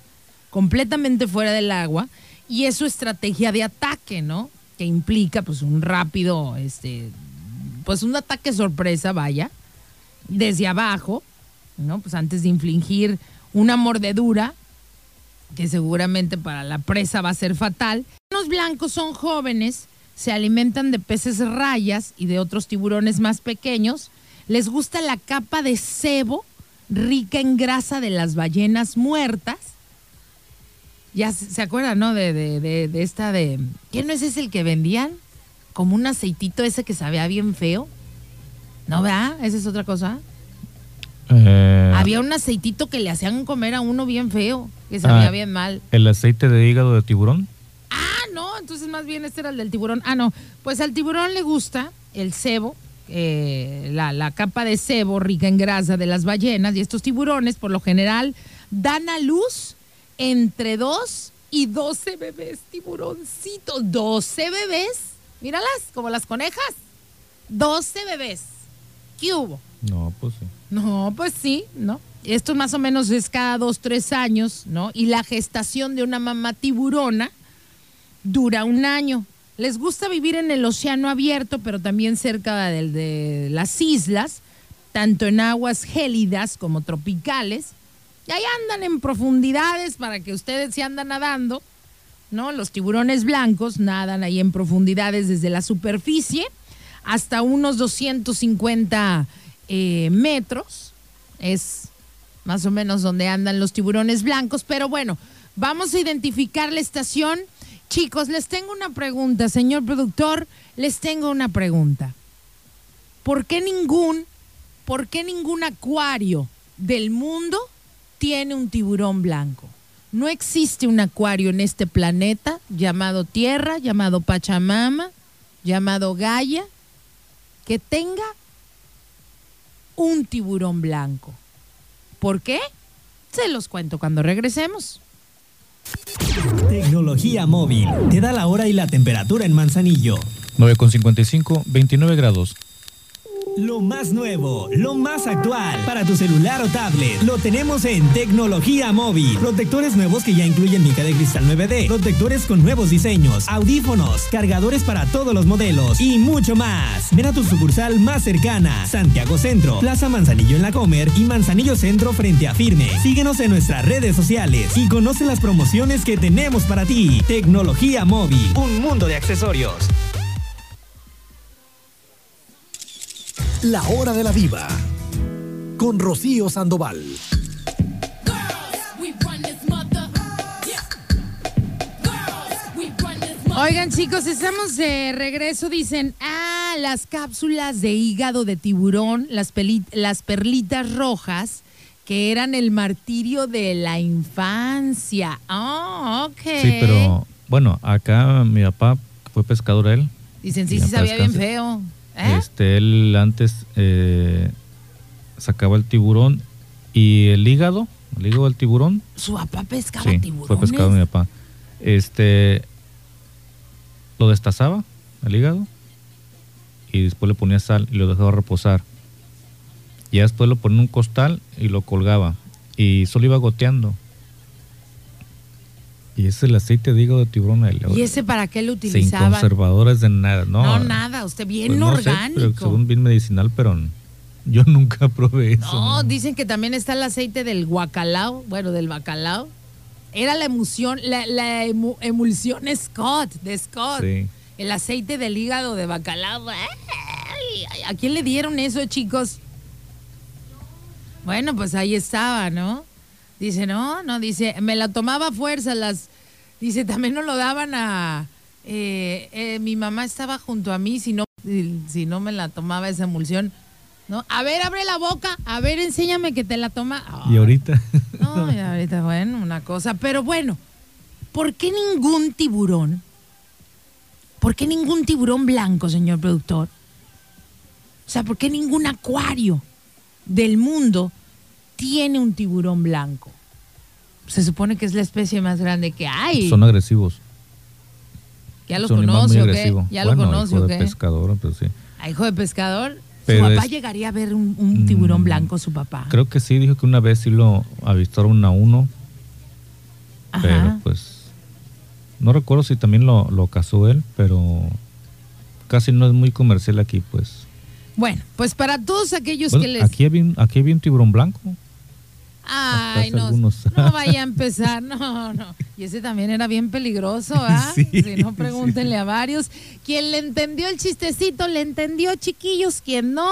completamente fuera del agua y es su estrategia de ataque, ¿no? Que implica pues un rápido, este, pues un ataque sorpresa, vaya, desde abajo, ¿no? Pues antes de infligir una mordedura que seguramente para la presa va a ser fatal. Los blancos son jóvenes se alimentan de peces rayas y de otros tiburones más pequeños. Les gusta la capa de cebo rica en grasa de las ballenas muertas. Ya se acuerdan, ¿no? De, de, esta de... ¿Quién no es ese el que vendían? Como un aceitito ese que sabía bien feo. ¿No, vea? Esa es otra cosa. Eh, Había un aceitito que le hacían comer a uno bien feo, que sabía ah, bien mal. ¿El aceite de hígado de tiburón? no, entonces más bien este era el del tiburón. Ah, no, pues al tiburón le gusta el cebo, eh, la, capa de cebo rica en grasa de las ballenas y estos tiburones por lo general dan a luz entre 2 y 12 bebés tiburoncitos. 12 bebés, míralas, como las conejas. 12 bebés. ¿Qué hubo? No, pues sí. No, pues sí, ¿no? Esto más o menos es cada dos, tres años, ¿no? Y la gestación de una mamá tiburona dura un año. Les gusta vivir en el océano abierto, pero también cerca de, las islas, tanto en aguas gélidas como tropicales. Y ahí andan en profundidades para que ustedes se andan nadando, ¿no? Los tiburones blancos nadan ahí en profundidades desde la superficie hasta unos 250 eh, metros. Es más o menos donde andan los tiburones blancos. Pero bueno, vamos a identificar la estación Chicos, les tengo una pregunta, señor productor, les tengo una pregunta. ¿Por qué ningún, por qué ningún acuario del mundo tiene un tiburón blanco? No existe un acuario en este planeta llamado Tierra, llamado Pachamama, llamado Gaia, que tenga un tiburón blanco. ¿Por qué? Se los cuento cuando regresemos. Tecnología móvil. Te da la hora y la temperatura en Manzanillo. 9,55, 29 grados. Lo más nuevo, lo más actual para tu celular o tablet. Lo tenemos en Tecnología Móvil. Protectores nuevos que ya incluyen mica de cristal 9D. Protectores con nuevos diseños, audífonos, cargadores para todos los modelos y mucho más. Ven a tu sucursal más cercana. Santiago Centro, Plaza Manzanillo en la Comer y Manzanillo Centro frente a Firme. Síguenos en nuestras redes sociales y conoce las promociones que tenemos para ti. Tecnología Móvil, un mundo de accesorios. La Hora de la Diva con Rocío Sandoval. Oigan chicos, estamos de regreso, dicen, ah, las cápsulas de hígado de tiburón, las, las perlitas rojas, que eran el martirio de la infancia. Oh, ok. Sí, pero bueno, acá mi papá fue pescador él. Dicen, sí, sí, sabía bien feo. ¿Eh? Este, él antes eh, sacaba el tiburón y el hígado, el hígado del tiburón. Su papá pescaba sí, Fue pescado mi papá. Este, lo destazaba, el hígado, y después le ponía sal y lo dejaba reposar. Y después lo ponía en un costal y lo colgaba. Y solo iba goteando. Y es el aceite de hígado de tiburón. ¿Y ese para qué lo utilizaba? Sin conservadores de nada, ¿no? No, nada, usted bien pues orgánico. según bien medicinal, pero yo nunca probé eso. No, dicen que también está el aceite del guacalao, bueno, del bacalao. Era la emulsión, la, emulsión Scott, de Scott. Sí. El aceite del hígado de bacalao. ¿A quién le dieron eso, chicos? Bueno, pues ahí estaba, ¿no? Dice, no, no, dice, me la tomaba a fuerza, las, dice, también no lo daban a, eh, eh, mi mamá estaba junto a mí, si no, si no me la tomaba esa emulsión, ¿no? A ver, abre la boca, a ver, enséñame que te la toma. ¿Y ahorita? No, y ahorita, bueno, una cosa, pero bueno, ¿por qué ningún tiburón? ¿Por qué ningún tiburón blanco, señor productor? O sea, ¿por qué ningún acuario del mundo tiene un tiburón blanco? Se supone que es la especie más grande que hay. Son agresivos. ¿Ya lo conoce o qué? ¿Ya lo conoce hijo de pescador, pues sí. ¿A hijo de pescador? ¿Su papá llegaría a ver un, mm, tiburón blanco, su papá? Creo que sí, dijo que una vez sí lo avistaron a uno. Pero pues. No recuerdo si también lo, lo cazó él, pero casi no es muy comercial aquí, pues. Bueno, pues para todos aquellos que les. Aquí había, aquí había un tiburón blanco. Ay, no, no vaya a empezar, no, no. Y ese también era bien peligroso, ¿ah? si no, pregúntenle a varios. Quien le entendió el chistecito, le entendió, chiquillos. Quien no,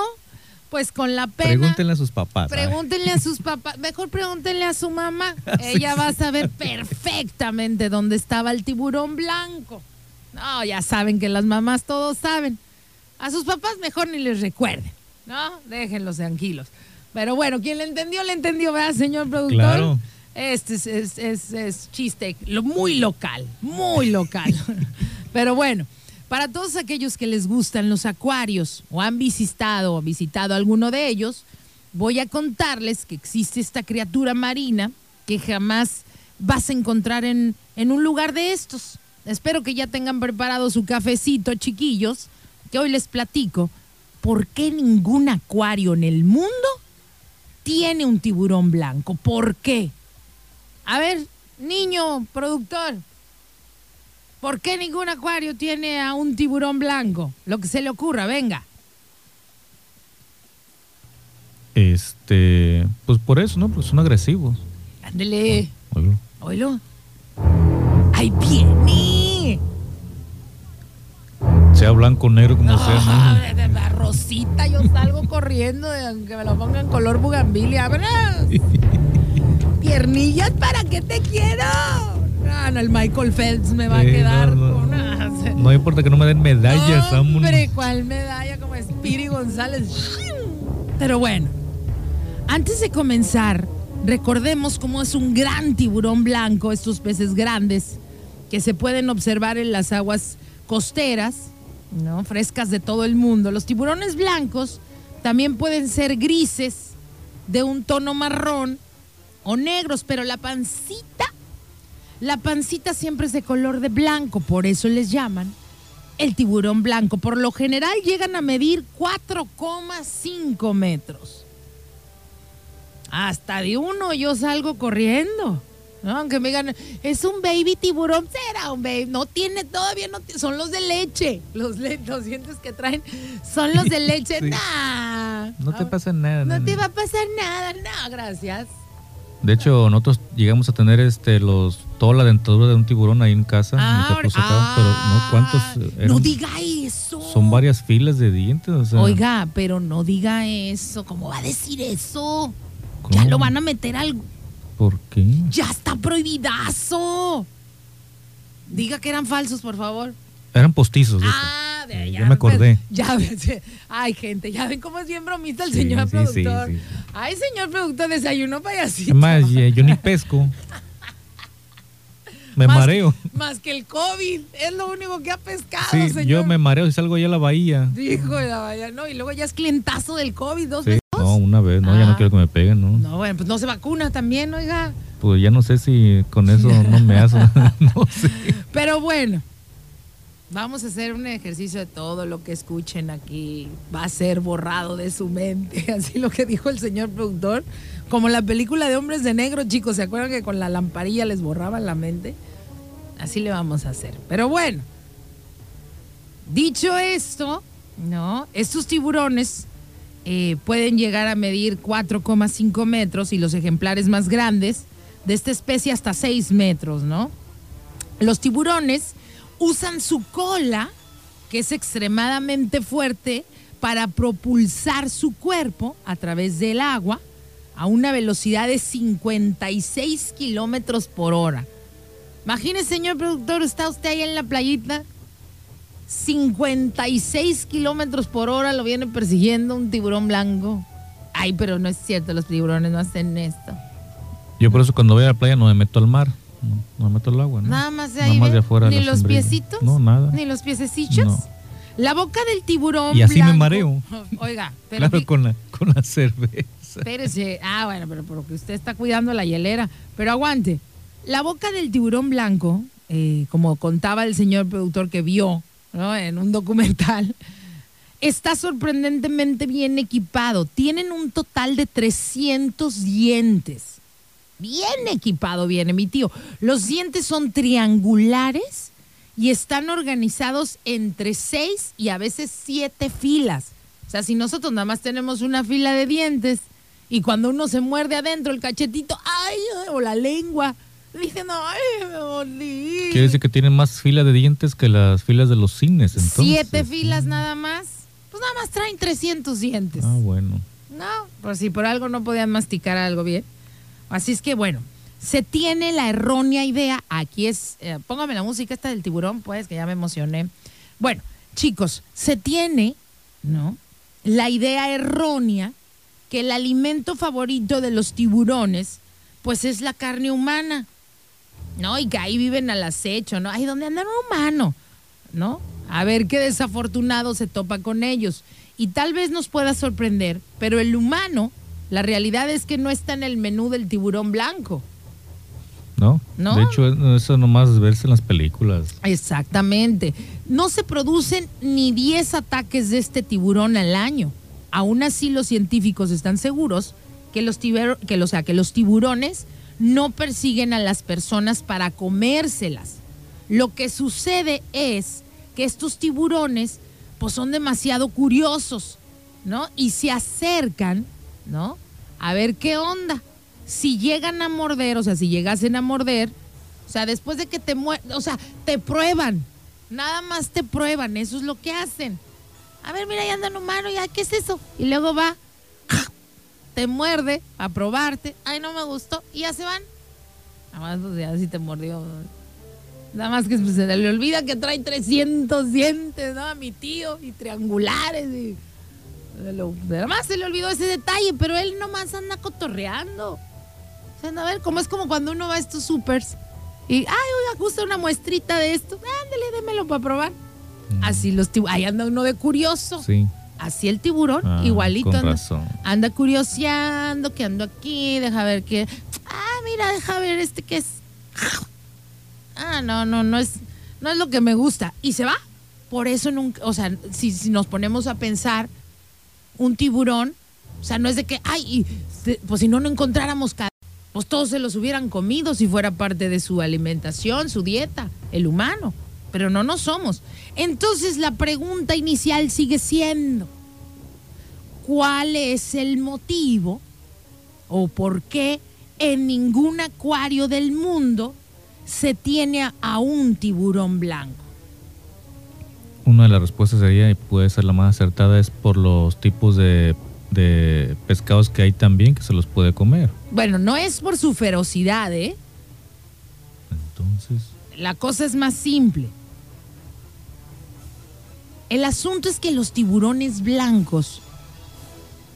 pues con la pena. Pregúntenle a sus papás. Pregúntenle a sus papás. Mejor pregúntenle a su mamá. Ella va a saber perfectamente dónde estaba el tiburón blanco. No, ya saben que las mamás todos saben. A sus papás mejor ni les recuerden, ¿no? Déjenlos tranquilos. Pero bueno, quien le entendió, le entendió, ¿verdad, señor productor? Claro. Este es, es, chiste lo, muy local, muy local. Pero bueno, para todos aquellos que les gustan los acuarios o han visitado o visitado alguno de ellos, voy a contarles que existe esta criatura marina que jamás vas a encontrar en, en un lugar de estos. Espero que ya tengan preparado su cafecito, chiquillos, que hoy les platico por qué ningún acuario en el mundo tiene un tiburón blanco. ¿Por qué? A ver, niño productor, ¿por qué ningún acuario tiene a un tiburón blanco? Lo que se le ocurra, venga. Este, pues por eso, ¿no? Pues son agresivos. Ándele. Oilo. Oilo. ¡Ay, viene! Sea blanco o negro como sea. ¿no? De rosita, yo salgo corriendo, aunque me lo pongan color bugambilia. Piernillas, ¿para qué te quiero? No, no, el Michael Phelps me va a quedar no, con No importa que no me den medallas, Hombre, ¿cuál medalla? Como Spiri González. Pero bueno, antes de comenzar, recordemos cómo es un gran tiburón blanco, estos peces grandes que se pueden observar en las aguas costeras ¿no? frescas de todo el mundo. Los tiburones blancos también pueden ser grises, de un tono marrón o negros, pero la pancita, la pancita siempre es de color de blanco, por eso les llaman el tiburón blanco. Por lo general llegan a medir 4,5 metros. Hasta de uno yo salgo corriendo. ¿No? Aunque me digan, es un baby tiburón, será un baby. No tiene, todavía no son los de leche. Los, dientes que traen son los de leche. No te pasa nada. No te va a pasar nada, no, gracias. De hecho, nosotros llegamos a tener este los toda la dentadura de un tiburón ahí en casa, ah, pero no cuántos No diga eso. Son varias filas de dientes, Oiga, pero no diga eso, ¿cómo va a decir eso? Ya lo van a meter al ¿Por qué? Ya está prohibidazo. Diga que eran falsos, por favor. Eran postizos. Ah, de, ya, me acordé. Ya, ay, gente, ya ven cómo es bien bromista el señor productor. ay, señor productor, desayuno payasito. Más, yo ni pesco. Me mareo. más que el COVID, es lo único que ha pescado, señor. Yo me mareo si salgo allá a la bahía. Dijo de la bahía, no, y luego ya es clientazo del COVID dos veces. No, una vez, no, ya no ah. quiero que me peguen, ¿no? No, bueno, pues no se vacuna también, oiga. Pues ya no sé si con eso no me hace, no sé. Pero bueno, vamos a hacer un ejercicio de todo lo que escuchen aquí. Va a ser borrado de su mente, así lo que dijo el señor productor. Como la película de Hombres de Negro, chicos, ¿se acuerdan que con la lamparilla les borraban la mente? Así le vamos a hacer. Pero bueno, dicho esto, ¿no? Estos tiburones eh, pueden llegar a medir 4,5 metros y los ejemplares más grandes de esta especie hasta 6 metros, ¿no? Los tiburones usan su cola, que es extremadamente fuerte, para propulsar su cuerpo a través del agua a una velocidad de 56 kilómetros por hora. Imagínese, señor productor, está usted ahí en la playita 56 kilómetros por hora lo viene persiguiendo un tiburón blanco. Ay, pero no es cierto, los tiburones no hacen esto. Yo por eso cuando voy a la playa no me meto al mar, no, me meto al agua. Nada más de ahí. afuera. Ni los piecitos. No, nada. Ni los piececillos. La boca del tiburón. Y así me mareo. Oiga, pero. Claro, con la, con la cerveza. Espérese. Ah, bueno, pero porque usted está cuidando la hielera. Pero aguante. La boca del tiburón blanco, eh, como contaba el señor productor que vio en un documental, está sorprendentemente bien equipado. Tienen un total de 300 dientes. Bien equipado viene mi tío. Los dientes son triangulares y están organizados entre seis y a veces siete filas. O sea, si nosotros nada más tenemos una fila de dientes y cuando uno se muerde adentro el cachetito, ay, o la lengua, Dicen, ay, me Quiere decir que tienen más fila de dientes que las filas de los cines, entonces. Siete filas nada más. Pues nada más traen 300 dientes. Ah, bueno. No, por si por algo no podían masticar algo bien. Así es que, bueno, se tiene la errónea idea. Aquí es, eh, póngame la música esta del tiburón, pues, que ya me emocioné. Bueno, chicos, se tiene, ¿no? La idea errónea que el alimento favorito de los tiburones, pues es la carne humana. ¿No? Y que ahí viven al acecho, ¿no? Ahí donde anda un humano, ¿no? A ver qué desafortunado se topa con ellos. Y tal vez nos pueda sorprender, pero el humano, la realidad es que no está en el menú del tiburón blanco. ¿No? ¿No? De hecho, eso nomás es verse en las películas. Exactamente. No se producen ni 10 ataques de este tiburón al año. Aún así, los científicos están seguros que los, que, que los tiburones no persiguen a las personas para comérselas. Lo que sucede es que estos tiburones pues son demasiado curiosos, ¿no? Y se acercan, ¿no? A ver qué onda. Si llegan a morder, o sea, si llegasen a morder, o sea, después de que te muerden, o sea, te prueban. Nada más te prueban, eso es lo que hacen. A ver, mira, ahí anda un humano, ya, ¿qué es eso? Y luego va te muerde a probarte, ay, no me gustó, y ya se van. Nada más, pues ya si te mordió. Nada más que pues, se le olvida que trae 300 dientes, ¿no? A mi tío, y triangulares, y. Nada más se le olvidó ese detalle, pero él nomás anda cotorreando. O sea, a ver, como es como cuando uno va a estos supers y, ay, oiga, gusta una muestrita de esto, ándale, démelo para probar. Mm. Así los ahí anda uno de curioso. Sí. Así el tiburón, ah, igualito. anda, curioseando, que ando aquí, deja ver qué. Ah, mira, deja ver este que es. Ah, no, no, no es, no es lo que me gusta. Y se va. por eso nunca, o sea, si, nos ponemos a pensar, un tiburón, o sea, no es de que, ay, pues si no, no encontráramos pues todos se los hubieran comido si fuera parte de su alimentación, su dieta, el humano, pero no no somos. Entonces la pregunta inicial sigue siendo, ¿cuál es el motivo o por qué en ningún acuario del mundo se tiene a un tiburón blanco? Una de las respuestas sería, y puede ser la más acertada, es por los tipos de de pescados que hay también que se los puede comer. Bueno, no es por su ferocidad, ¿eh? Entonces. La cosa es más simple. El asunto es que los tiburones blancos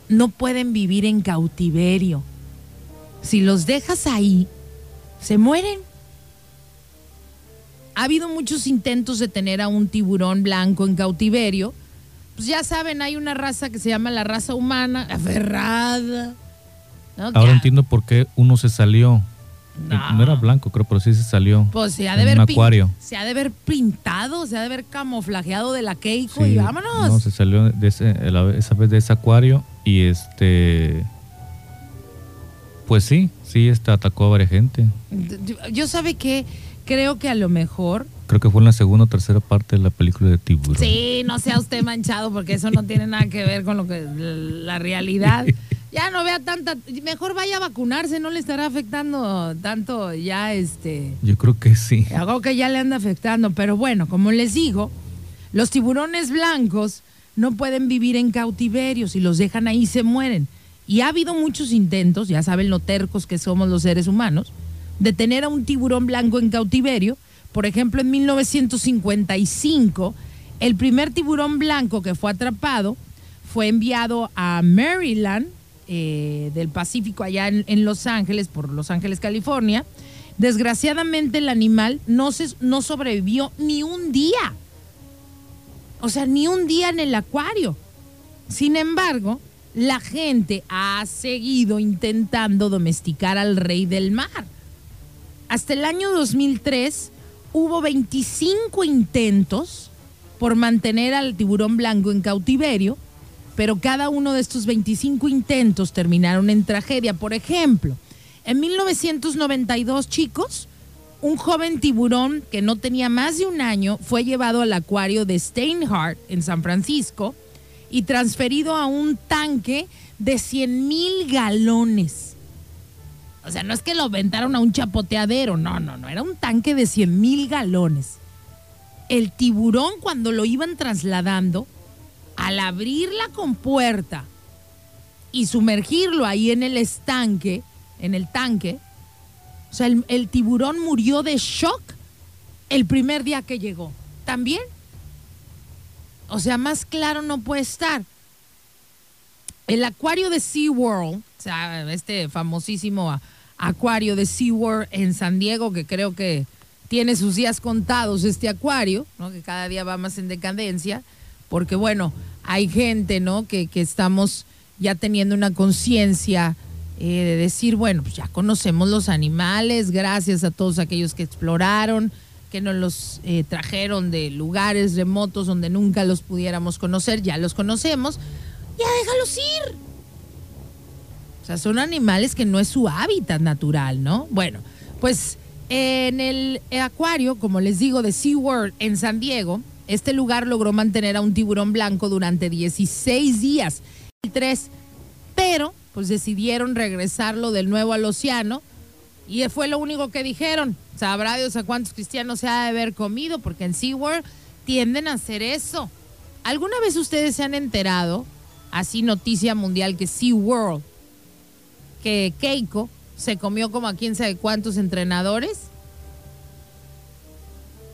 no pueden vivir en cautiverio. Si los dejas ahí, se mueren. Ha habido muchos intentos de tener a un tiburón blanco en cautiverio pues ya saben, hay una raza que se llama la raza humana, aferrada. Ahora entiendo por qué uno se salió. No. era blanco, creo, pero sí se salió. Pues se ha de ver acuario. Se ha de ver pintado, se ha de ver camuflajeado de la Keiko y vámonos. No, se salió de ese, esa vez de ese acuario y este. Pues sí, sí, este atacó a varias gente. Yo sabe que creo que a lo mejor Creo que fue en la segunda o tercera parte de la película de Tiburón. Sí, no sea usted manchado porque eso no tiene nada que ver con lo que la realidad. Ya no vea tanta, mejor vaya a vacunarse, no le estará afectando tanto ya este. Yo creo que sí. Algo que ya le anda afectando, pero bueno, como les digo, los tiburones blancos no pueden vivir en cautiverio, si los dejan ahí se mueren. Y ha habido muchos intentos, ya saben lo tercos que somos los seres humanos, de tener a un tiburón blanco en cautiverio por ejemplo, en 1955, el primer tiburón blanco que fue atrapado fue enviado a Maryland, eh, del Pacífico, allá en, Los Ángeles, por Los Ángeles, California. Desgraciadamente el animal no, no sobrevivió ni un día. O sea, ni un día en el acuario. Sin embargo, la gente ha seguido intentando domesticar al rey del mar. Hasta el año 2003 hubo 25 intentos por mantener al tiburón blanco en cautiverio, pero cada uno de estos 25 intentos terminaron en tragedia. Por ejemplo, en 1992, chicos, un joven tiburón que no tenía más de un año fue llevado al acuario de Steinhardt en San Francisco y transferido a un tanque de 100 mil galones o sea, no es que lo aventaron a un chapoteadero, no, no, no, era un tanque de 100 mil galones. El tiburón cuando lo iban trasladando, al abrir la compuerta y sumergirlo ahí en el estanque, en el tanque, o sea, el, tiburón murió de shock el primer día que llegó. ¿También? O sea, más claro no puede estar. El acuario de SeaWorld, o sea, este famosísimo acuario de SeaWorld en San Diego, que creo que tiene sus días contados este acuario, ¿no? que cada día va más en decadencia, porque bueno, hay gente ¿no? que, estamos ya teniendo una conciencia eh, de decir, bueno, pues ya conocemos los animales, gracias a todos aquellos que exploraron, que nos los eh, trajeron de lugares remotos donde nunca los pudiéramos conocer, ya los conocemos, ya déjalos ir. O sea, son animales que no es su hábitat natural, ¿no? Bueno, pues en el acuario, como les digo, de SeaWorld en San Diego, este lugar logró mantener a un tiburón blanco durante 16 días. Tres, pero pues decidieron regresarlo de nuevo al océano y fue lo único que dijeron. Sabrá Dios a cuántos cristianos se ha de haber comido, porque en SeaWorld tienden a hacer eso. ¿Alguna vez ustedes se han enterado, así noticia mundial, que SeaWorld que Keiko se comió como a quién sabe cuántos entrenadores.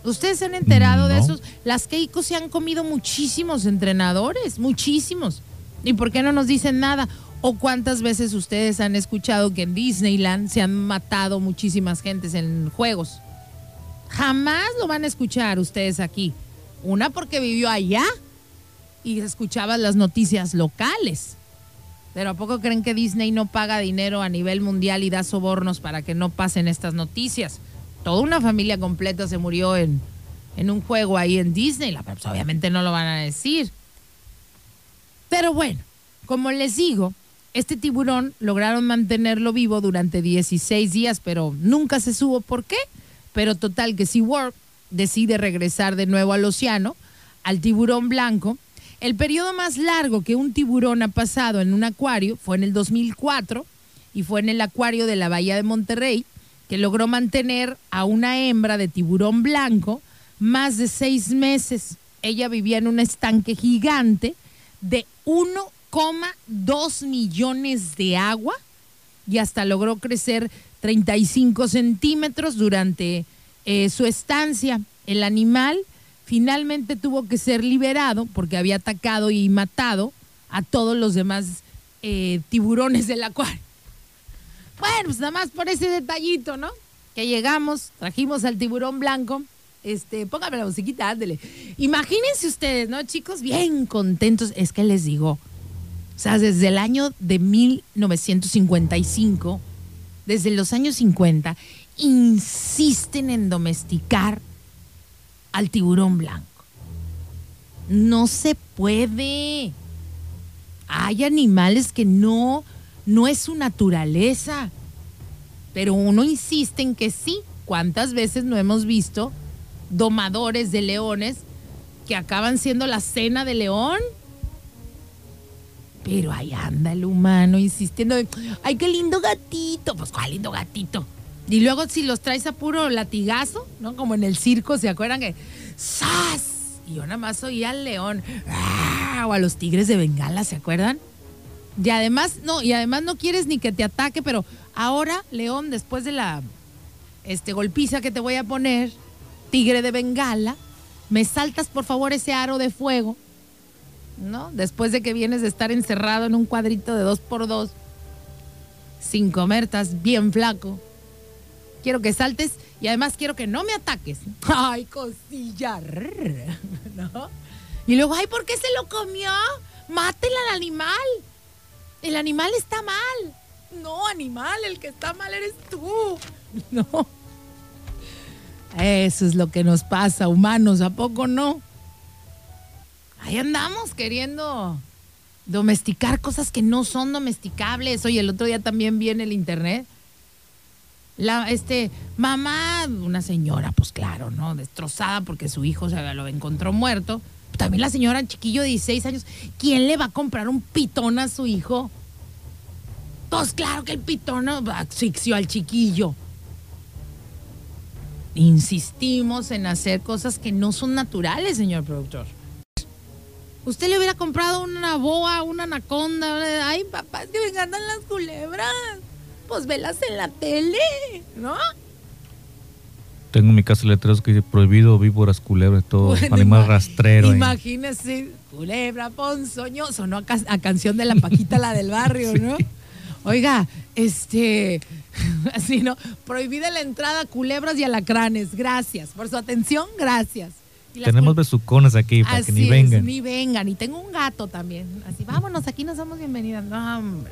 ¿Ustedes se han enterado de esos? Las Keiko se han comido muchísimos entrenadores, muchísimos. ¿Y por qué no nos dicen nada? ¿O cuántas veces ustedes han escuchado que en Disneyland se han matado muchísimas gentes en juegos? Jamás lo van a escuchar ustedes aquí. Una porque vivió allá y escuchaba las noticias locales. Pero ¿a poco creen que Disney no paga dinero a nivel mundial y da sobornos para que no pasen estas noticias? Toda una familia completa se murió en, en un juego ahí en Disney. Pues obviamente no lo van a decir. Pero bueno, como les digo, este tiburón lograron mantenerlo vivo durante 16 días, pero nunca se supo por qué. Pero total que SeaWorld decide regresar de nuevo al océano, al tiburón blanco. El periodo más largo que un tiburón ha pasado en un acuario fue en el 2004 y fue en el acuario de la Bahía de Monterrey, que logró mantener a una hembra de tiburón blanco más de seis meses. Ella vivía en un estanque gigante de 1,2 millones de agua y hasta logró crecer 35 centímetros durante eh, su estancia. El animal finalmente tuvo que ser liberado porque había atacado y matado a todos los demás eh, tiburones del acuario. Bueno, pues nada más por ese detallito, ¿no? Que llegamos, trajimos al tiburón blanco. Este, póngame la musiquita, ándele. Imagínense ustedes, ¿no, chicos? Bien contentos. Es que les digo, o sea, desde el año de 1955, desde los años 50, insisten en domesticar al tiburón blanco. No se puede. Hay animales que no no es su naturaleza. Pero uno insiste en que sí. ¿Cuántas veces no hemos visto domadores de leones que acaban siendo la cena de león? Pero ahí anda el humano insistiendo, ay, qué lindo gatito. Pues, ¿cuál lindo gatito? Y luego si los traes a puro latigazo, ¿no? Como en el circo, ¿se acuerdan que ¡zas! Y yo nada más oía al león, ¡ah! o a los tigres de Bengala, ¿se acuerdan? Y además, no, y además no quieres ni que te ataque, pero ahora, León, después de la este, golpiza que te voy a poner, tigre de bengala, me saltas por favor ese aro de fuego, ¿no? Después de que vienes de estar encerrado en un cuadrito de dos por dos, sin comer, estás bien flaco. Quiero que saltes y además quiero que no me ataques. Ay, cosilla. ¿No? Y luego, ay, ¿por qué se lo comió? Mátela al animal. El animal está mal. No, animal, el que está mal eres tú. No. Eso es lo que nos pasa, humanos, ¿a poco no? Ahí andamos queriendo domesticar cosas que no son domesticables. Oye, el otro día también vi en el internet. La, este, mamá, una señora, pues claro, ¿no? Destrozada porque su hijo se lo encontró muerto también la señora, chiquillo de 16 años, ¿quién le va a comprar un pitón a su hijo? Pues claro que el pitón asfixió al chiquillo. Insistimos en hacer cosas que no son naturales, señor productor. Usted le hubiera comprado una boa, una anaconda. Ay, papá, es que me encantan las culebras. Pues velas en la tele, ¿no? Tengo en mi casa letreros que dice prohibido víboras, culebras, todo, animal rastrero. Imagínese, culebra, ponzoño, sonó a, canción de la Paquita, la del barrio, ¿no? Oiga, este, así, ¿no? Prohibida la entrada a culebras y alacranes. Gracias por su atención, gracias. Tenemos besucones aquí para que ni vengan. ni vengan. Y tengo un gato también. Así, vámonos, aquí no somos bienvenidas. No, hombre.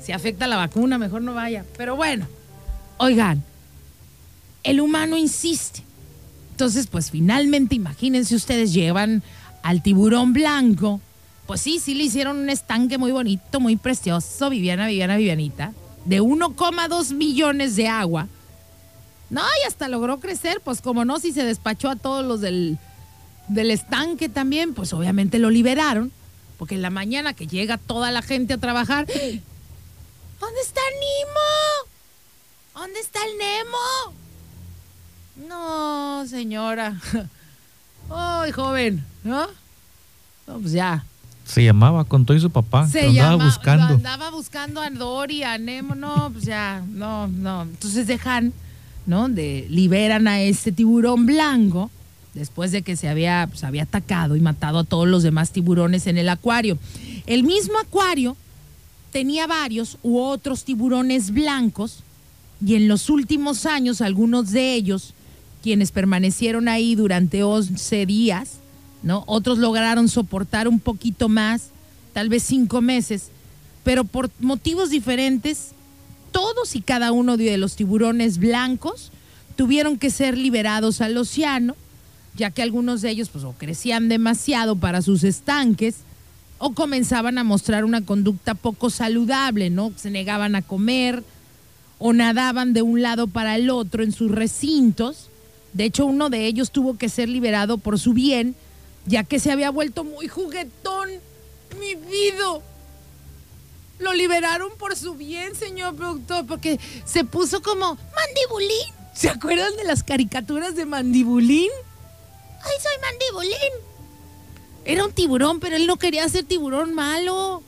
Si afecta la vacuna, mejor no vaya. Pero bueno, oigan, el humano insiste. Entonces, pues finalmente, imagínense ustedes, llevan al tiburón blanco. Pues sí, sí le hicieron un estanque muy bonito, muy precioso, Viviana, Viviana, Vivianita, de 1,2 millones de agua. No, y hasta logró crecer, pues como no, si se despachó a todos los del, del estanque también, pues obviamente lo liberaron, porque en la mañana que llega toda la gente a trabajar, ¿dónde está Nemo? ¿Dónde está el Nemo? No, señora. Ay, joven, ¿no? No, pues ya. Se llamaba con todo y su papá. Se andaba buscando. Andaba buscando a Dory, a Nemo. No, pues ya, no, no. Entonces dejan, ¿no? De, liberan a este tiburón blanco después de que se había, pues, había atacado y matado a todos los demás tiburones en el acuario. El mismo acuario tenía varios u otros tiburones blancos y en los últimos años algunos de ellos quienes permanecieron ahí durante 11 días, ¿no? Otros lograron soportar un poquito más, tal vez cinco meses, pero por motivos diferentes, todos y cada uno de los tiburones blancos tuvieron que ser liberados al océano, ya que algunos de ellos pues o crecían demasiado para sus estanques o comenzaban a mostrar una conducta poco saludable, ¿no? Se negaban a comer o nadaban de un lado para el otro en sus recintos. De hecho, uno de ellos tuvo que ser liberado por su bien, ya que se había vuelto muy juguetón. Mi vida. Lo liberaron por su bien, señor productor, porque se puso como mandibulín. ¿Se acuerdan de las caricaturas de mandibulín? ¡Ay, soy mandibulín! Era un tiburón, pero él no quería ser tiburón malo.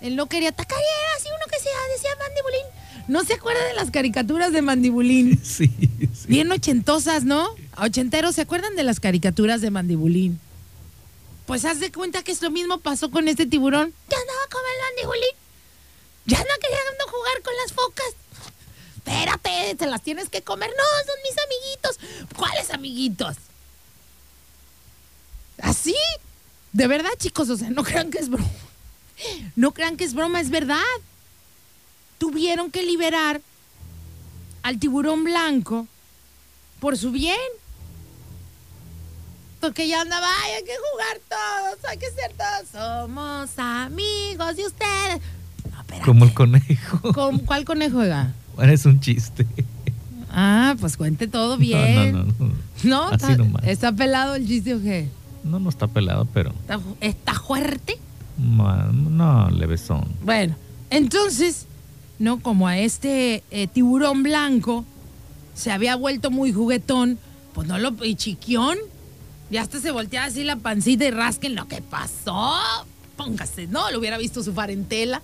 Él no quería atacar, era así uno que se decía mandibulín. ¿No se acuerda de las caricaturas de mandibulín? Sí, sí. Bien ochentosas, ¿no? Ochenteros, ¿se acuerdan de las caricaturas de mandibulín? Pues haz de cuenta que esto mismo pasó con este tiburón. Ya andaba con el mandibulín. Ya no queriendo jugar con las focas. Espérate, te las tienes que comer. No, son mis amiguitos. ¿Cuáles amiguitos? ¿Así? De verdad, chicos, o sea, no crean que es broma. No crean que es broma, es verdad. Tuvieron que liberar al tiburón blanco por su bien. Porque ya andaba, ay, hay que jugar todos, hay que ser todos. Somos amigos de ustedes. Como el conejo. ¿Con cuál conejo era? Bueno, es un chiste. Ah, pues cuente todo bien. No, no, no. ¿No? Así está, nomás. ¿Está pelado el chiste o qué? No, no está pelado, pero. ¿Está, fuerte? No, levesón. Bueno, entonces, ¿no? Como a este eh, tiburón blanco se había vuelto muy juguetón, pues no lo. y chiquión. Y hasta se volteaba así la pancita y rasquen lo que pasó. Póngase, ¿no? Lo hubiera visto su farentela.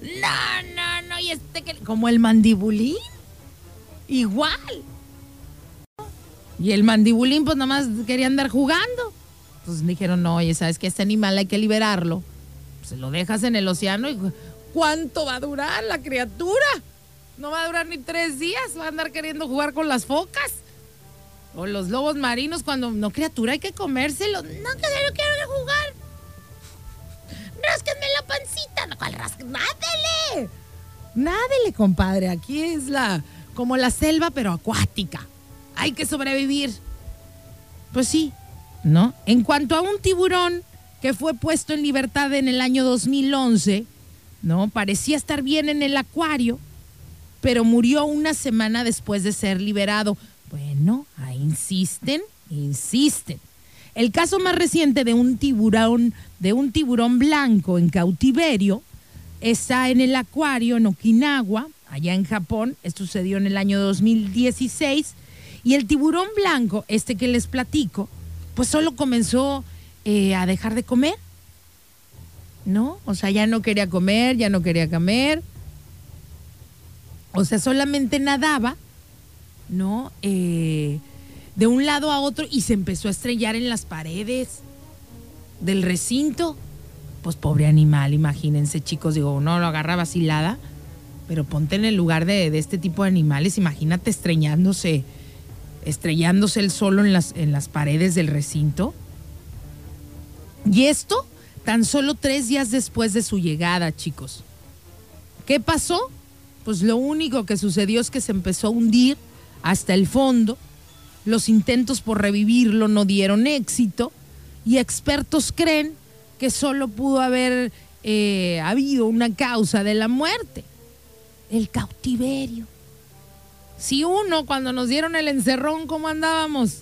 No, no, no. Y este que. Como el mandibulín. Igual. Y el mandibulín, pues nada más quería andar jugando. Entonces dijeron, no, oye, ¿sabes que Este animal hay que liberarlo. Pues lo dejas en el océano y ¿cuánto va a durar la criatura? No va a durar ni tres días, va a andar queriendo jugar con las focas. O los lobos marinos cuando no criatura hay que comérselo. No, que no quiero jugar. Rásquenme la pancita. No, ¿cuál Nádele. Nádele, compadre. Aquí es la como la selva, pero acuática. Hay que sobrevivir. Pues sí, ¿no? En cuanto a un tiburón que fue puesto en libertad en el año 2011, ¿no? Parecía estar bien en el acuario, pero murió una semana después de ser liberado. Bueno, ahí insisten, insisten. El caso más reciente de un tiburón, de un tiburón blanco en cautiverio, está en el acuario en Okinawa, allá en Japón. Esto sucedió en el año 2016. Y el tiburón blanco, este que les platico, pues solo comenzó eh, a dejar de comer, ¿no? O sea, ya no quería comer, ya no quería comer. O sea, solamente nadaba, ¿no? Eh, de un lado a otro y se empezó a estrellar en las paredes del recinto. Pues pobre animal, imagínense chicos, digo, no lo agarraba asilada, pero ponte en el lugar de, de este tipo de animales, imagínate estrellándose estrellándose el solo en las, en las paredes del recinto. Y esto tan solo tres días después de su llegada, chicos. ¿Qué pasó? Pues lo único que sucedió es que se empezó a hundir hasta el fondo. Los intentos por revivirlo no dieron éxito y expertos creen que solo pudo haber eh, habido una causa de la muerte, el cautiverio. Si uno, cuando nos dieron el encerrón, ¿cómo andábamos?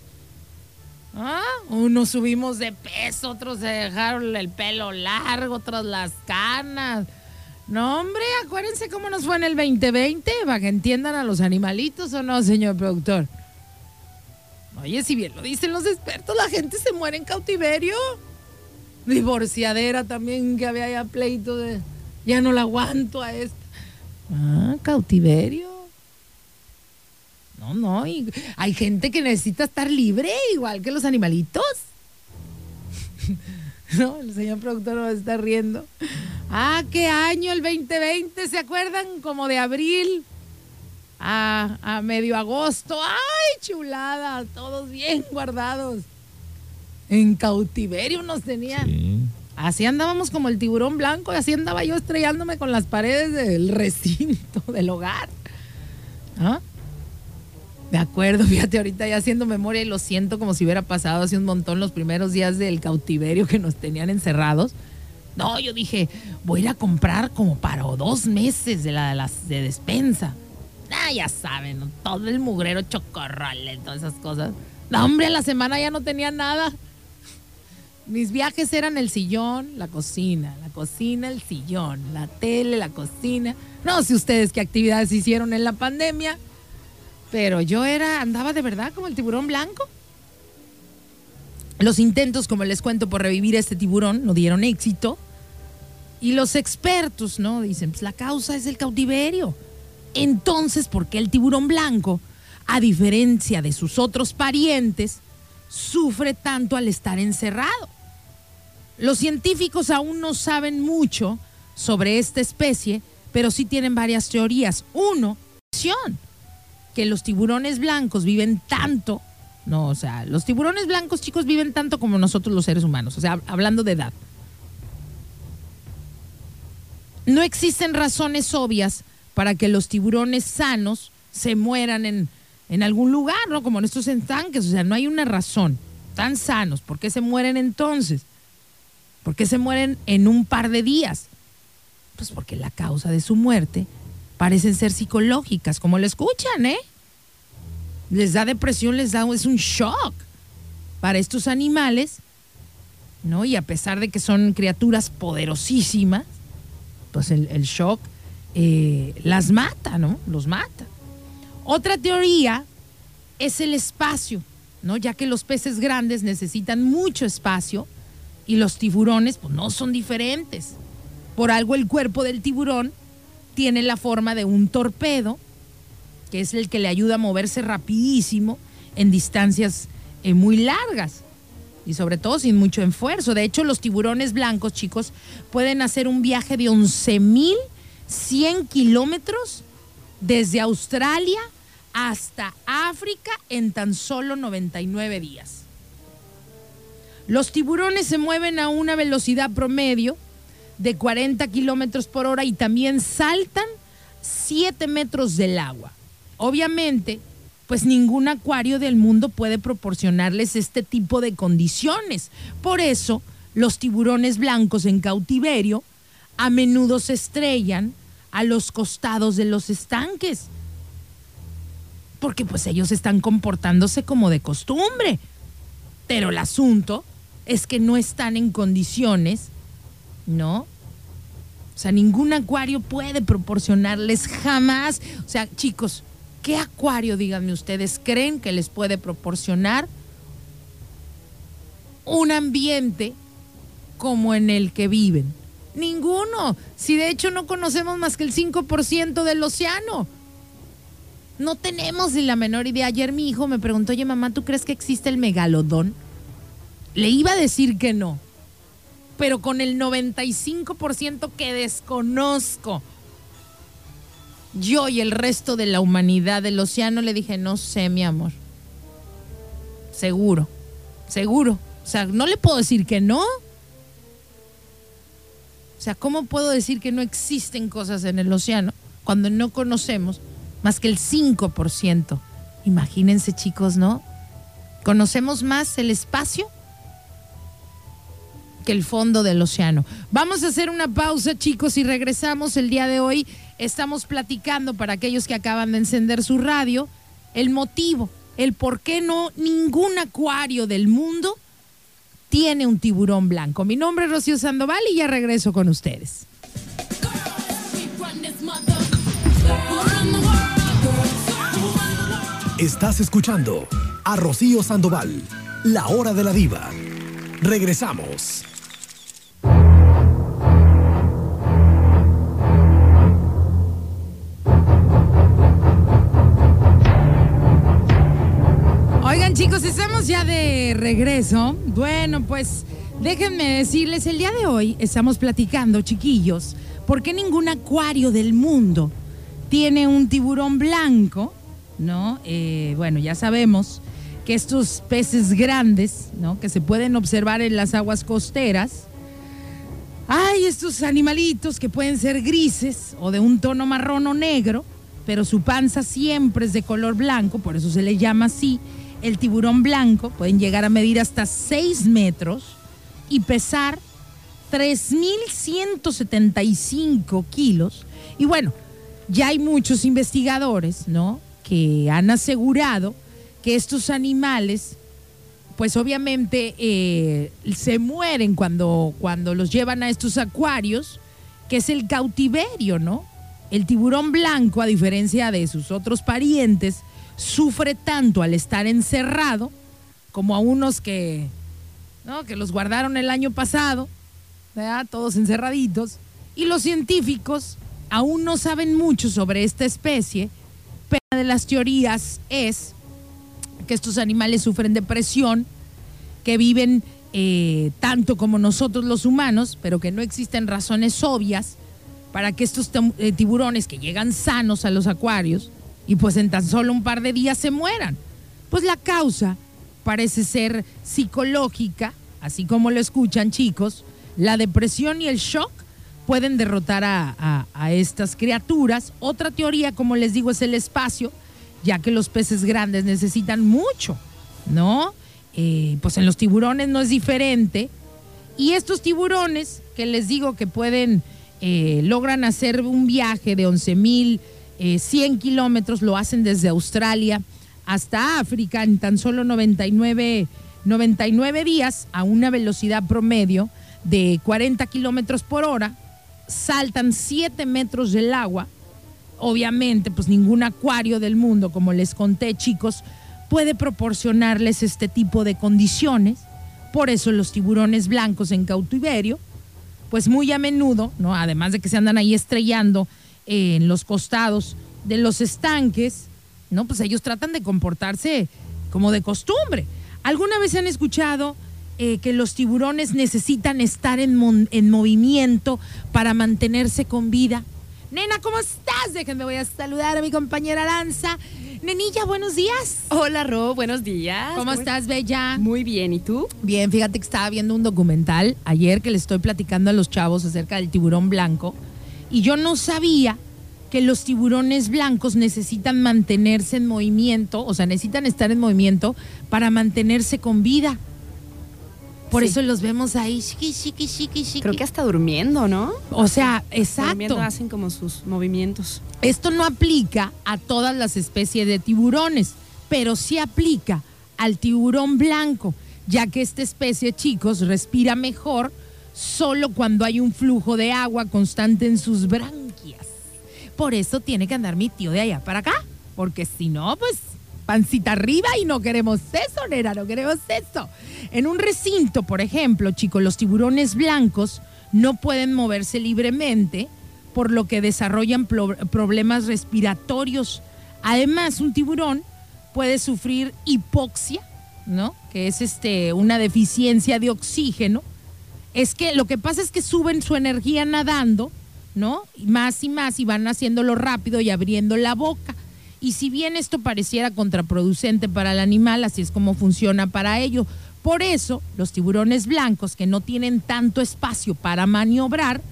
¿Ah? Unos subimos de peso, otros se dejaron el pelo largo, otros las canas. No, hombre, acuérdense cómo nos fue en el 2020, para que entiendan a los animalitos o no, señor productor. Oye, si bien lo dicen los expertos, la gente se muere en cautiverio. Divorciadera también, que había ya pleito de. Ya no la aguanto a esta. Ah, cautiverio. No, no, y hay gente que necesita estar libre, igual que los animalitos. no, el señor productor nos está riendo. Ah, qué año el 2020, ¿se acuerdan? Como de abril a, a medio agosto. ¡Ay, chulada! Todos bien guardados. En cautiverio nos tenían. Así andábamos como el tiburón blanco, y así andaba yo estrellándome con las paredes del recinto del hogar. ¿Ah? De acuerdo, fíjate, ahorita ya haciendo memoria y lo siento como si hubiera pasado hace un montón los primeros días del cautiverio que nos tenían encerrados. No, yo dije, voy a ir a comprar como para dos meses de, la, las, de despensa. Ah, ya saben, todo el mugrero chocorrole, todas esas cosas. No, hombre, a la semana ya no tenía nada. Mis viajes eran el sillón, la cocina, la cocina, el sillón, la tele, la cocina. No sé ustedes qué actividades hicieron en la pandemia, pero yo era, andaba de verdad como el tiburón blanco. Los intentos, como les cuento, por revivir este tiburón no dieron éxito. Y los expertos, ¿no? Dicen, pues la causa es el cautiverio. Entonces, ¿por qué el tiburón blanco, a diferencia de sus otros parientes, sufre tanto al estar encerrado? Los científicos aún no saben mucho sobre esta especie, pero sí tienen varias teorías. Uno, que los tiburones blancos viven tanto, no, o sea, los tiburones blancos chicos viven tanto como nosotros los seres humanos, o sea, hablando de edad. No existen razones obvias para que los tiburones sanos se mueran en, en algún lugar, ¿no? Como en estos estanques, o sea, no hay una razón. Tan sanos, ¿por qué se mueren entonces? ¿Por qué se mueren en un par de días? Pues porque la causa de su muerte parecen ser psicológicas, como lo escuchan, ¿eh? Les da depresión, les da, es un shock para estos animales, ¿no? Y a pesar de que son criaturas poderosísimas, pues el, shock eh, las mata, ¿no? Los mata. Otra teoría es el espacio, ¿no? Ya que los peces grandes necesitan mucho espacio y los tiburones pues no son diferentes. Por algo el cuerpo del tiburón tiene la forma de un torpedo, que es el que le ayuda a moverse rapidísimo en distancias eh, muy largas y sobre todo sin mucho esfuerzo. De hecho, los tiburones blancos, chicos, pueden hacer un viaje de 11.100 kilómetros desde Australia hasta África en tan solo 99 días. Los tiburones se mueven a una velocidad promedio de 40 kilómetros por hora y también saltan 7 metros del agua. Obviamente, pues ningún acuario del mundo puede proporcionarles este tipo de condiciones. Por eso, los tiburones blancos en cautiverio a menudo se estrellan a los costados de los estanques. Porque pues ellos están comportándose como de costumbre. Pero el asunto es que no están en condiciones, ¿no? O sea, ningún acuario puede proporcionarles jamás. O sea, chicos, ¿qué acuario, díganme ustedes, creen que les puede proporcionar un ambiente como en el que viven? Ninguno. Si de hecho no conocemos más que el 5% del océano. No tenemos ni la menor idea. Ayer mi hijo me preguntó, oye mamá, ¿tú crees que existe el megalodón? Le iba a decir que no, pero con el 95% que desconozco, yo y el resto de la humanidad del océano le dije, no sé, mi amor. Seguro, seguro. O sea, no le puedo decir que no. O sea, ¿cómo puedo decir que no existen cosas en el océano cuando no conocemos más que el 5%? Imagínense, chicos, ¿no? Conocemos más el espacio que el fondo del océano. Vamos a hacer una pausa, chicos, y regresamos el día de hoy. Estamos platicando para aquellos que acaban de encender su radio el motivo, el por qué no ningún acuario del mundo tiene un tiburón blanco. Mi nombre es Rocío Sandoval y ya regreso con ustedes. Estás escuchando a Rocío Sandoval, la hora de la diva. Regresamos. Chicos, estamos ya de regreso. Bueno, pues déjenme decirles, el día de hoy estamos platicando, chiquillos, ¿por qué ningún acuario del mundo tiene un tiburón blanco? ¿No? Eh, bueno, ya sabemos que estos peces grandes, ¿no? Que se pueden observar en las aguas costeras, hay estos animalitos que pueden ser grises o de un tono marrón o negro, pero su panza siempre es de color blanco, por eso se le llama así. El tiburón blanco pueden llegar a medir hasta 6 metros y pesar 3.175 kilos. Y bueno, ya hay muchos investigadores, ¿no? Que han asegurado que estos animales, pues obviamente eh, se mueren cuando, cuando los llevan a estos acuarios, que es el cautiverio, ¿no? El tiburón blanco, a diferencia de sus otros parientes, sufre tanto al estar encerrado como a unos que, ¿no? que los guardaron el año pasado, todos encerraditos, y los científicos aún no saben mucho sobre esta especie, pero una de las teorías es que estos animales sufren depresión, que viven eh, tanto como nosotros los humanos, pero que no existen razones obvias para que estos eh, tiburones que llegan sanos a los acuarios y pues en tan solo un par de días se mueran. Pues la causa parece ser psicológica, así como lo escuchan chicos, la depresión y el shock pueden derrotar a, estas criaturas. Otra teoría, como les digo, es el espacio, ya que los peces grandes necesitan mucho, ¿no? Eh, pues en los tiburones no es diferente. Y estos tiburones, que les digo que pueden, eh, logran hacer un viaje de 11.100 mil eh, kilómetros, lo hacen desde Australia hasta África en tan solo 99, 99 días a una velocidad promedio de 40 kilómetros por hora saltan 7 metros del agua. Obviamente, pues ningún acuario del mundo, como les conté chicos, puede proporcionarles este tipo de condiciones. Por eso los tiburones blancos en cautiverio, pues muy a menudo, ¿no? además de que se andan ahí estrellando en los costados de los estanques, ¿no? Pues ellos tratan de comportarse como de costumbre. ¿Alguna vez han escuchado eh, que los tiburones necesitan estar en, en movimiento para mantenerse con vida. Nena, ¿cómo estás? Déjenme, voy a saludar a mi compañera Lanza. Nenilla, buenos días. Hola, Ro, buenos días. ¿Cómo, estás, Bella? Muy bien, ¿y tú? Bien, fíjate que estaba viendo un documental ayer que le estoy platicando a los chavos acerca del tiburón blanco y yo no sabía que los tiburones blancos necesitan mantenerse en movimiento, o sea, necesitan estar en movimiento para mantenerse con vida. Por eso los vemos ahí, Creo que hasta durmiendo, ¿no? O sea, exacto. Durmiendo hacen como sus movimientos. Esto no aplica a todas las especies de tiburones, pero sí aplica al tiburón blanco, ya que esta especie, chicos, respira mejor solo cuando hay un flujo de agua constante en sus branquias. Por eso tiene que andar mi tío de allá para acá, porque si no, pues pancita arriba y no queremos eso, nera, no queremos eso. En un recinto, por ejemplo, chicos, los tiburones blancos no pueden moverse libremente, por lo que desarrollan problemas respiratorios. Además, un tiburón puede sufrir hipoxia, ¿no? Que es este, una deficiencia de oxígeno. Es que lo que pasa es que suben su energía nadando, ¿no? Más y más y van haciéndolo rápido y abriendo la boca. Y si bien esto pareciera contraproducente para el animal, así es como funciona para ello. Por eso, los tiburones blancos que no tienen tanto espacio para maniobrar,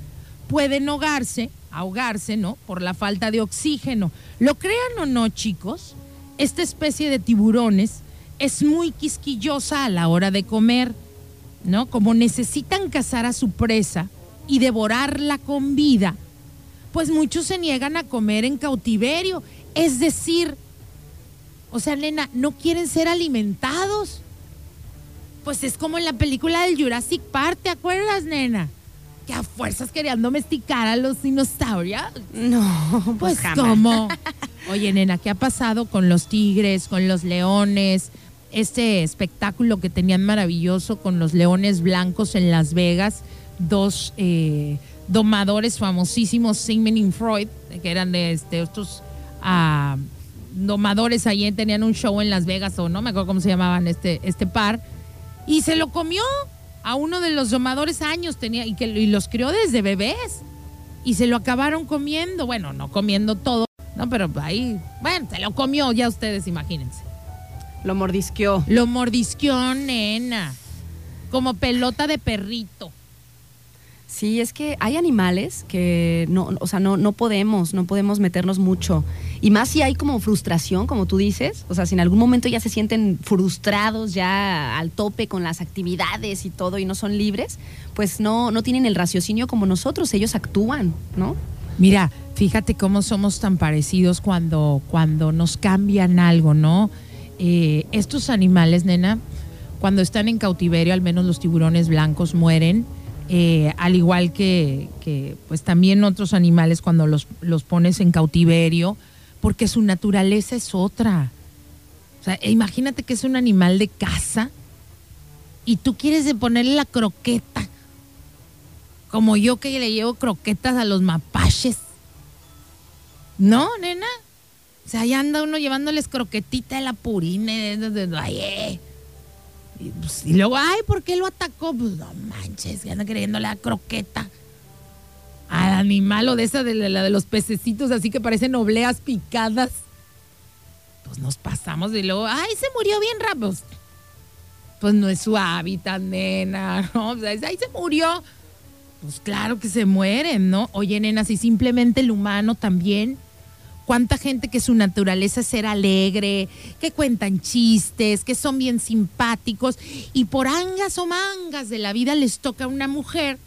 pueden ahogarse, ahogarse, ¿no? Por la falta de oxígeno. Lo crean o no, chicos, esta especie de tiburones es muy quisquillosa a la hora de comer, ¿no? Como necesitan cazar a su presa y devorarla con vida, pues muchos se niegan a comer en cautiverio es decir, o sea, nena, no quieren ser alimentados. Pues es como en la película del Jurassic Park, ¿te acuerdas, nena? Que a fuerzas querían domesticar a los dinosaurios. No, pues, pues ¿cómo? Oye, nena, ¿qué ha pasado con los tigres, con los leones? Este espectáculo que tenían maravilloso con los leones blancos en Las Vegas, dos eh, domadores famosísimos, Sigmund y Freud, que eran de este, estos a domadores allí, tenían un show en Las Vegas o no me acuerdo cómo se llamaban este, este par, y se lo comió a uno de los domadores años tenía y que y los crió desde bebés y se lo acabaron comiendo, bueno, no comiendo todo, no, pero ahí, bueno, se lo comió, ya ustedes imagínense. Lo mordisqueó. Lo mordisqueó, nena, como pelota de perrito. Sí, es que hay animales que no, o sea, no, no podemos, no podemos meternos mucho. Y más si hay como frustración, como tú dices, o sea, si en algún momento ya se sienten frustrados, ya al tope con las actividades y todo y no son libres, pues no, no tienen el raciocinio como nosotros, ellos actúan, ¿no? Mira, fíjate cómo somos tan parecidos cuando, cuando nos cambian algo, ¿no? Eh, estos animales, nena, cuando están en cautiverio, al menos los tiburones blancos mueren eh, al igual que, pues también otros animales cuando los, los pones en cautiverio, porque su naturaleza es otra. O sea, imagínate que es un animal de caza y tú quieres ponerle la croqueta, como yo que le llevo croquetas a los mapaches. No, nena. O sea, ahí anda uno llevándoles croquetita de la purina. Ay, eh. Pues, y, luego, ay, ¿por qué lo atacó? Pues no manches, que anda creyendo la croqueta. Al animal o de esa de la de los pececitos así que parecen obleas picadas. Pues nos pasamos y luego, ay, se murió bien rápido. Pues no es su hábitat, nena. O sea, ahí se murió. Pues claro que se mueren, ¿no? Oye, nena, si simplemente el humano también cuánta gente que su naturaleza es ser alegre, que cuentan chistes, que son bien simpáticos y por angas o mangas de la vida les toca a una mujer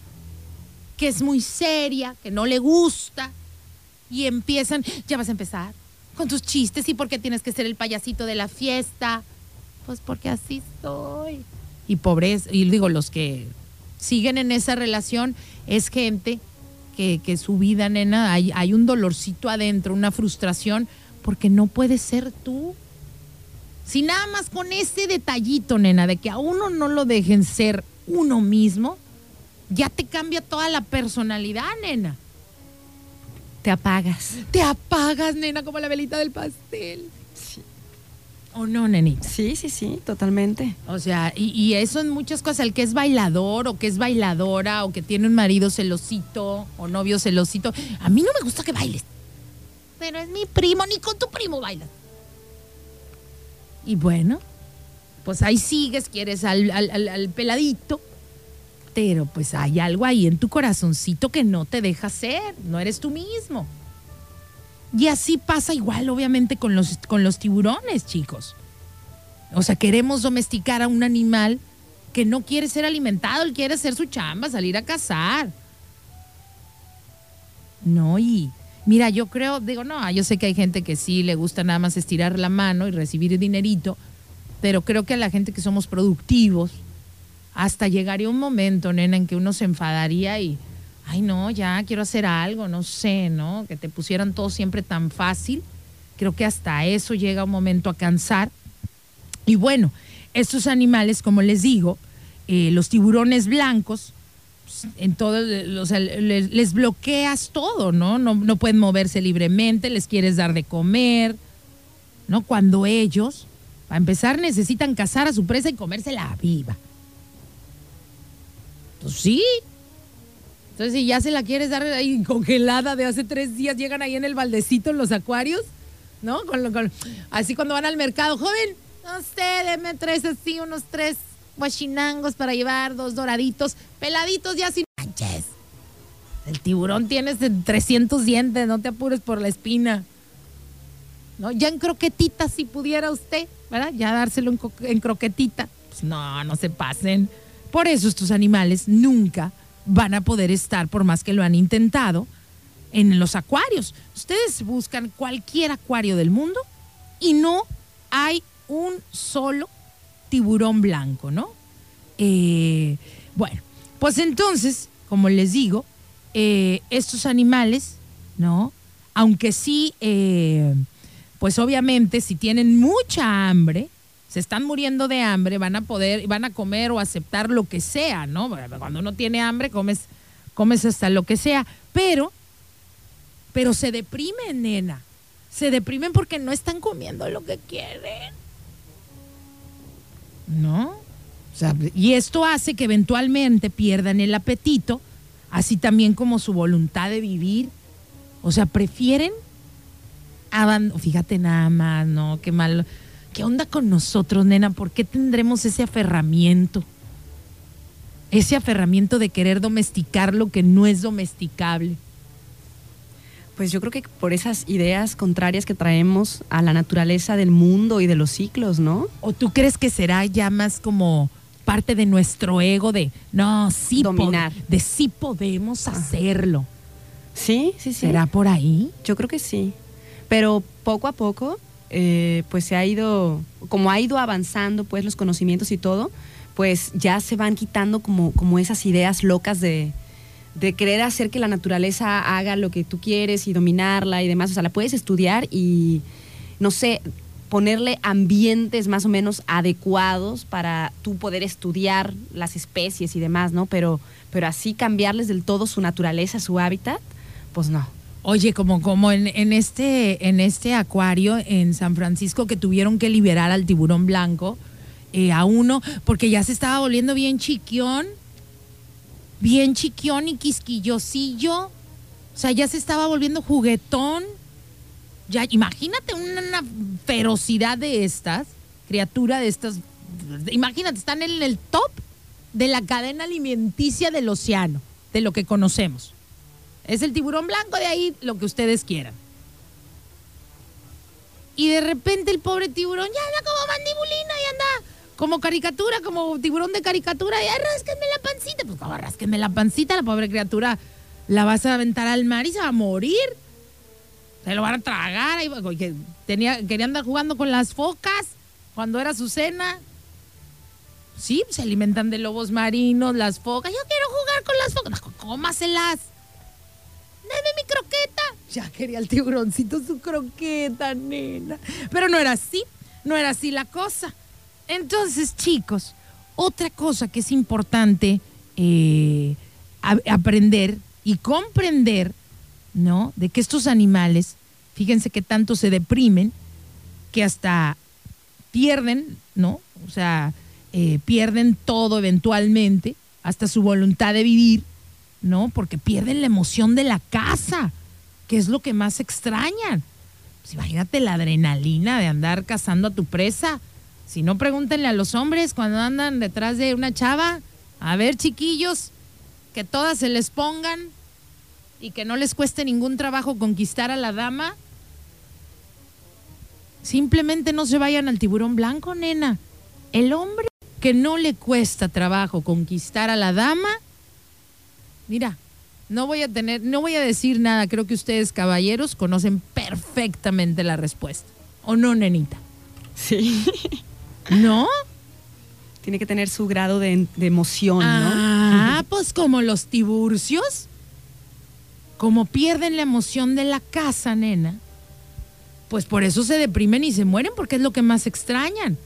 que es muy seria, que no le gusta y empiezan, ya vas a empezar con tus chistes y por qué tienes que ser el payasito de la fiesta. Pues porque así soy. Y pobres, y digo, los que siguen en esa relación es gente que, su vida, nena, hay, hay un dolorcito adentro, una frustración, porque no puedes ser tú. Si nada más con ese detallito, nena, de que a uno no lo dejen ser uno mismo, ya te cambia toda la personalidad, nena. Te apagas. Te apagas, nena, como la velita del pastel. ¿O no, nenita? Sí, sí, sí, totalmente. O sea, y, eso en muchas cosas, el que es bailador o que es bailadora o que tiene un marido celosito o novio celosito, a mí no me gusta que bailes. Pero es mi primo, ni con tu primo bailas. Y bueno, pues ahí sigues, quieres al, al peladito, pero pues hay algo ahí en tu corazoncito que no te deja ser, no eres tú mismo. Y así pasa igual, obviamente, con los, con los tiburones, chicos. O sea, queremos domesticar a un animal que no quiere ser alimentado, él quiere hacer su chamba, salir a cazar. No, y mira, yo creo, digo, no, yo sé que hay gente que sí le gusta nada más estirar la mano y recibir dinerito, pero creo que a la gente que somos productivos, hasta llegaría un momento, nena, en que uno se enfadaría y ay no, ya quiero hacer algo, no sé, ¿no? Que te pusieran todo siempre tan fácil. Creo que hasta eso llega un momento a cansar. Y bueno, estos animales, como les digo, eh, los tiburones blancos, pues, en todo, o sea, les, bloqueas todo, ¿no? ¿no? No pueden moverse libremente, les quieres dar de comer, ¿no? Cuando ellos, para empezar, necesitan cazar a su presa y comérsela viva. Pues sí, entonces, si ya se la quieres dar ahí congelada de hace tres días, llegan ahí en el baldecito en los acuarios, ¿no? Así cuando van al mercado, joven, no sé, deme tres así, unos tres guachinangos para llevar, dos doraditos, peladitos ya sin manches. El tiburón tiene 300 dientes, no te apures por la espina. ¿No? Ya en croquetita, si pudiera usted, ¿verdad? Ya dárselo en, en croquetita. Pues no, no se pasen. Por eso estos animales nunca van a poder estar, por más que lo han intentado, en los acuarios. Ustedes buscan cualquier acuario del mundo y no hay un solo tiburón blanco, ¿no? Eh, bueno, pues entonces, como les digo, eh, estos animales, ¿no? Aunque sí, eh, pues obviamente si tienen mucha hambre, se están muriendo de hambre, van a poder, van a comer o aceptar lo que sea, ¿no? Cuando uno tiene hambre, comes, comes hasta lo que sea, pero, pero se deprimen, nena. Se deprimen porque no están comiendo lo que quieren. ¿No? y esto hace que eventualmente pierdan el apetito, así también como su voluntad de vivir. O sea, prefieren fíjate nada más, ¿no? Qué malo ¿Qué onda con nosotros, nena? ¿Por qué tendremos ese aferramiento? ese aferramiento de querer domesticar lo que no es domesticable? Pues yo creo que por esas ideas contrarias que traemos a la naturaleza del mundo y de los ciclos, ¿no? ¿O tú crees que será ya más como parte de nuestro ego de, no, sí, dominar, de sí podemos hacerlo? Sí, sí, sí. ¿Será por ahí? Yo creo que sí. Pero poco a poco, eh, pues se ha ido, como ha ido avanzando, pues los conocimientos y todo, pues ya se van quitando como, como esas ideas locas de, de querer hacer que la naturaleza haga lo que tú quieres y dominarla y demás. O sea, la puedes estudiar y, no sé, ponerle ambientes más o menos adecuados para tú poder estudiar las especies y demás, ¿no? Pero, pero así cambiarles del todo su naturaleza, su hábitat, pues no. Oye, como, como en, en, este, en este acuario en San Francisco que tuvieron que liberar al tiburón blanco eh, a uno porque ya se estaba volviendo bien chiquión, bien chiquión y quisquillosillo. O sea, ya se estaba volviendo juguetón. Ya, imagínate una, ferocidad de estas, criatura de estas. Imagínate, están en el top de la cadena alimenticia del océano, de lo que conocemos. Es el tiburón blanco, de ahí lo que ustedes quieran. Y de repente el pobre tiburón ya anda como mandibulina y anda como caricatura, como tiburón de caricatura. Y rásquenme la pancita. Pues como rásquenme la pancita, la pobre criatura la vas a aventar al mar y se va a morir. Se lo van a tragar. Tenía, quería andar jugando con las focas cuando era su cena. Sí, se alimentan de lobos marinos, las focas. Yo quiero jugar con las focas. Cómaselas. Deme mi croqueta. Ya quería el tiburoncito su croqueta, nena. Pero no era así, no era así la cosa. Entonces, chicos, otra cosa que es importante eh, aprender y comprender, ¿no? De que estos animales, fíjense que tanto se deprimen que hasta pierden, ¿no? O sea, eh, pierden todo eventualmente, hasta su voluntad de vivir ¿no? Porque pierden la emoción de la casa, que es lo que más extrañan. Pues imagínate la adrenalina de andar cazando a tu presa. Si no, pregúntenle a los hombres cuando andan detrás de una chava. A ver, chiquillos, que todas se les pongan y que no les cueste ningún trabajo conquistar a la dama. Simplemente no se vayan al tiburón blanco, nena. El hombre que no le cuesta trabajo conquistar a la dama Mira, no voy a tener, no voy a decir nada. Creo que ustedes, caballeros, conocen perfectamente la respuesta. ¿O no, nenita? Sí. ¿No? Tiene que tener su grado de, emoción, ¿no? Ah, pues como los tiburcios, como pierden la emoción de la casa, nena, pues por eso se deprimen y se mueren, porque es lo que más extrañan.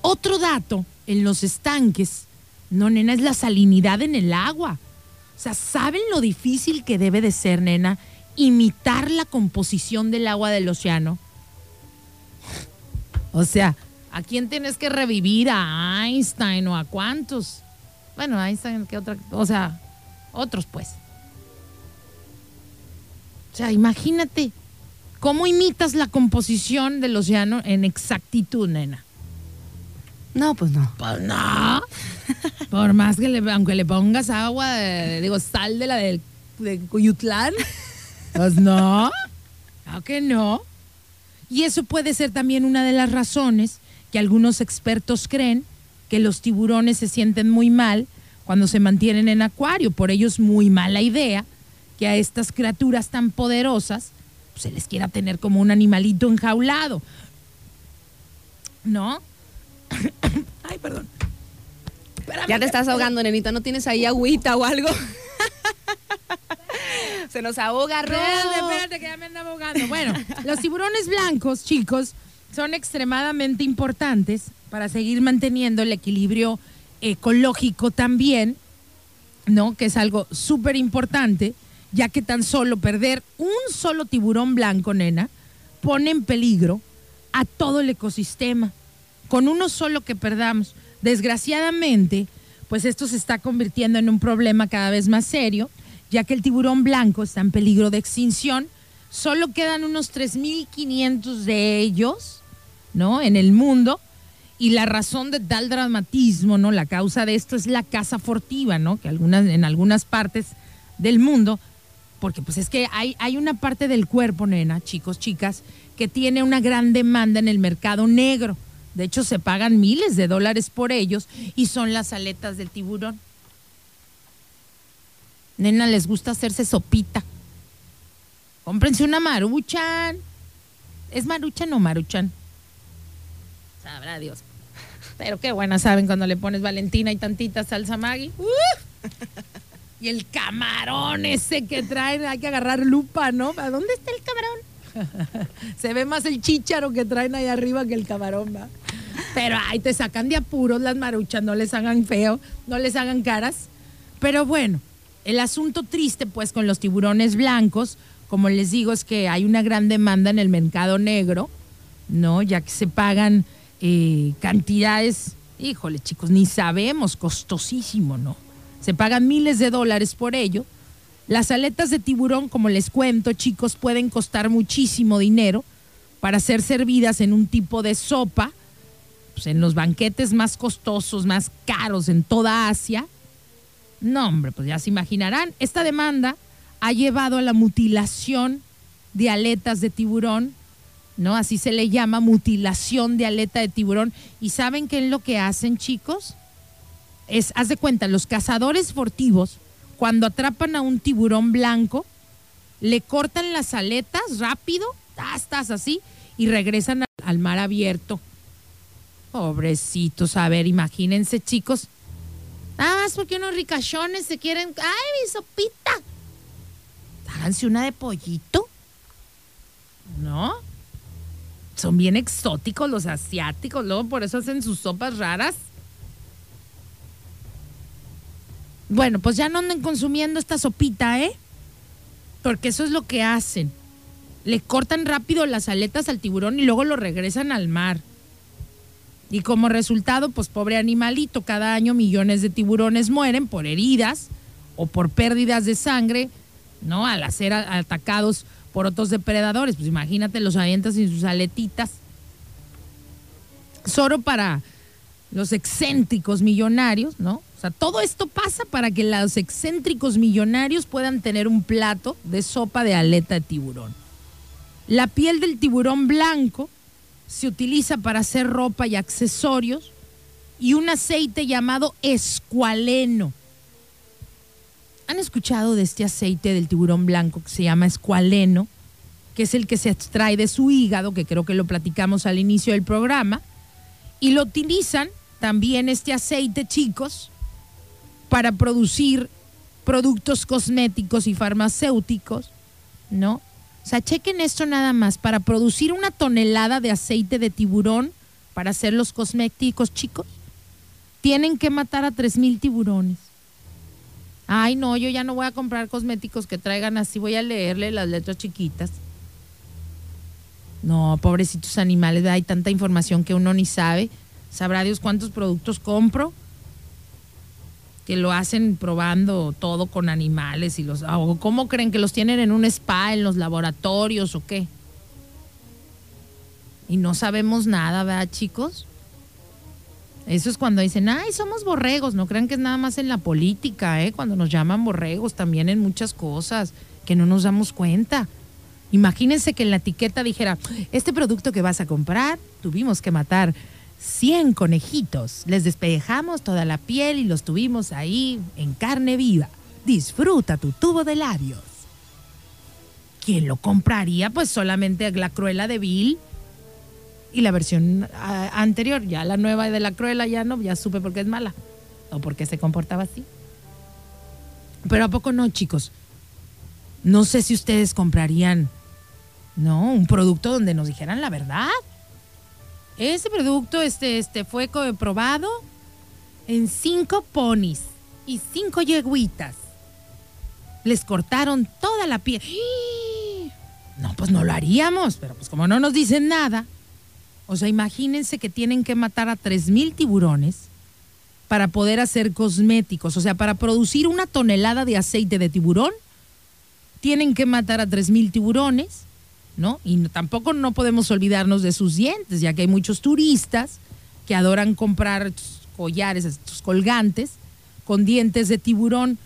Otro dato, en los estanques, no, nena, es la salinidad en el agua. O sea, ¿saben lo difícil que debe de ser, nena, imitar la composición del agua del océano? O sea, ¿a quién tienes que revivir? ¿A Einstein o a cuántos? Bueno, Einstein, ¿qué otra? O sea, otros pues. O sea, imagínate, ¿cómo imitas la composición del océano en exactitud, nena? No, pues no. Pues no. Por más que le, aunque le pongas agua, digo, sal de la de, de Cuyutlán, pues no. Claro no. Y eso puede ser también una de las razones que algunos expertos creen que los tiburones se sienten muy mal cuando se mantienen en acuario. Por ello es muy mala idea que a estas criaturas tan poderosas pues, se les quiera tener como un animalito enjaulado. ¿No? Ay, perdón. ya te estás ahogando, nenita. ¿No tienes ahí agüita o algo? Se nos ahoga, Ro. Espérate, espérate, que ya me anda ahogando. Bueno, los tiburones blancos, chicos, son extremadamente importantes para seguir manteniendo el equilibrio ecológico también, ¿no? Que es algo súper importante, ya que tan solo perder un solo tiburón blanco, nena, pone en peligro a todo el ecosistema con uno solo que perdamos. Desgraciadamente, pues esto se está convirtiendo en un problema cada vez más serio, ya que el tiburón blanco está en peligro de extinción. Solo quedan unos 3.500 de ellos, ¿no? En el mundo. Y la razón de tal dramatismo, ¿no? La causa de esto es la caza furtiva, ¿no? Que algunas, en algunas partes del mundo, porque pues es que hay, hay una parte del cuerpo, nena, chicos, chicas, que tiene una gran demanda en el mercado negro. De hecho, se pagan miles de dólares por ellos y son las aletas del tiburón. Nena, les gusta hacerse sopita. Cómprense una maruchan. ¿Es maruchan o maruchan? Sabrá Dios. Pero qué buena saben cuando le pones Valentina y tantita salsa Maggi. Y el camarón ese que traen, hay que agarrar lupa, ¿no? ¿A dónde está el camarón? Se ve más el chícharo que traen ahí arriba que el camarón. Pero ahí te sacan de apuros las maruchas, no les hagan feo, no les hagan caras. Pero bueno, el asunto triste pues con los tiburones blancos, como les digo, es que hay una gran demanda en el mercado negro, ¿no? Ya que se pagan eh, cantidades, híjole chicos, ni sabemos, costosísimo, ¿no? Se pagan miles de dólares por ello. Las aletas de tiburón, como les cuento, chicos, pueden costar muchísimo dinero para ser servidas en un tipo de sopa, pues en los banquetes más costosos, más caros en toda Asia no, hombre, pues ya se imaginarán. Esta demanda ha llevado a la mutilación de aletas de tiburón, ¿no? Así se le llama, mutilación de aleta de tiburón. ¿Y saben qué es lo que hacen, chicos? Es, haz de cuenta, los cazadores furtivos, cuando atrapan a un tiburón blanco, le cortan las aletas rápido, estás así, y regresan al, al mar abierto. Pobrecitos, a ver, imagínense, chicos, Nada más porque unos ricachones se quieren. ¡Ay, mi sopita! Háganse una de pollito. ¿No? Son bien exóticos los asiáticos, luego por eso hacen sus sopas raras. Bueno, pues ya no anden consumiendo esta sopita, ¿eh? Porque eso es lo que hacen. Le cortan rápido las aletas al tiburón y luego lo regresan al mar. Y como resultado, pues pobre animalito, cada año millones de tiburones mueren por heridas o por pérdidas de sangre, ¿no? Al ser atacados por otros depredadores. Pues imagínate, los avientas sin sus aletitas. Solo para los excéntricos millonarios, ¿no? Todo esto pasa para que los excéntricos millonarios puedan tener un plato de sopa de aleta de tiburón. La piel del tiburón blanco se utiliza para hacer ropa y accesorios y un aceite llamado escualeno. ¿Han escuchado de este aceite del tiburón blanco que se llama escualeno? Que es el que se extrae de su hígado, que creo que lo platicamos al inicio del programa. Y lo utilizan también este aceite, chicos, para producir productos cosméticos y farmacéuticos, ¿no? O sea, chequen esto nada más. Para producir una tonelada de aceite de tiburón para hacer los cosméticos, chicos, tienen que matar a tres mil tiburones. Ay, no, yo ya no voy a comprar cosméticos que traigan así, voy a leerle las letras chiquitas. No, pobrecitos animales, hay tanta información que uno ni sabe. Sabrá Dios cuántos productos compro que lo hacen probando todo con animales y los o cómo creen que los tienen en un spa en los laboratorios o qué y no sabemos nada verdad chicos eso es cuando dicen ay somos borregos no crean que es nada más en la política eh cuando nos llaman borregos también en muchas cosas que no nos damos cuenta. Imagínense que en la etiqueta dijera este producto que vas a comprar tuvimos que matar 100 conejitos. Les despejamos toda la piel y los tuvimos ahí en carne viva. Disfruta tu tubo de labios. ¿Quién lo compraría? Pues solamente la Cruela de Bill y la versión anterior. Ya la nueva de la Cruela ya no, ya supe por qué es mala o por qué se comportaba así. Pero a poco no, chicos. No sé si ustedes comprarían, ¿no? Un producto donde nos dijeran la verdad. Ese producto este, este fue probado en cinco ponis y cinco yeguitas. Les cortaron toda la piel. No, pues no lo haríamos, pero pues como no nos dicen nada. O sea, imagínense que tienen que matar a tres mil tiburones para poder hacer cosméticos. O sea, para producir una tonelada de aceite de tiburón, tienen que matar a tres mil tiburones ¿no? Y tampoco no podemos olvidarnos de sus dientes, ya que hay muchos turistas que adoran comprar collares, estos colgantes, con dientes de tiburón.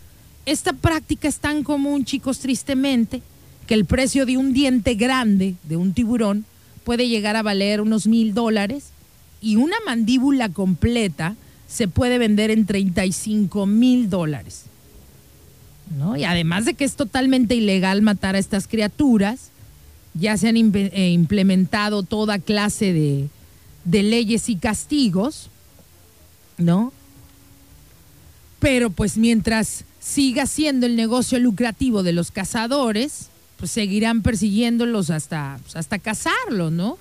Esta práctica es tan común, chicos, tristemente, que el precio de un diente grande de un tiburón puede llegar a valer unos mil dólares y una mandíbula completa se puede vender en 35 mil dólares. ¿No? Y además de que es totalmente ilegal matar a estas criaturas, ya se han eh, implementado toda clase de, leyes y castigos, ¿no? Pero pues mientras siga siendo el negocio lucrativo de los cazadores, pues seguirán persiguiéndolos hasta, pues, hasta cazarlos, ¿no?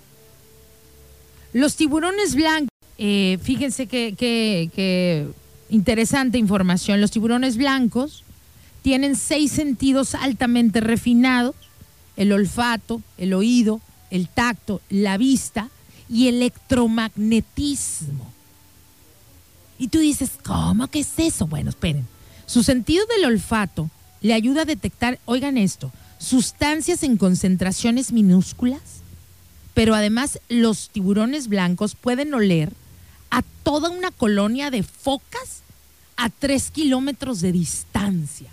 Los tiburones blancos, eh, fíjense que, interesante información, los tiburones blancos tienen seis sentidos altamente refinados, el olfato, el oído, el tacto, la vista y electromagnetismo. Y tú dices, ¿cómo que es eso? Bueno, esperen. Su sentido del olfato le ayuda a detectar, oigan esto, sustancias en concentraciones minúsculas, pero además los tiburones blancos pueden oler a toda una colonia de focas a tres kilómetros de distancia.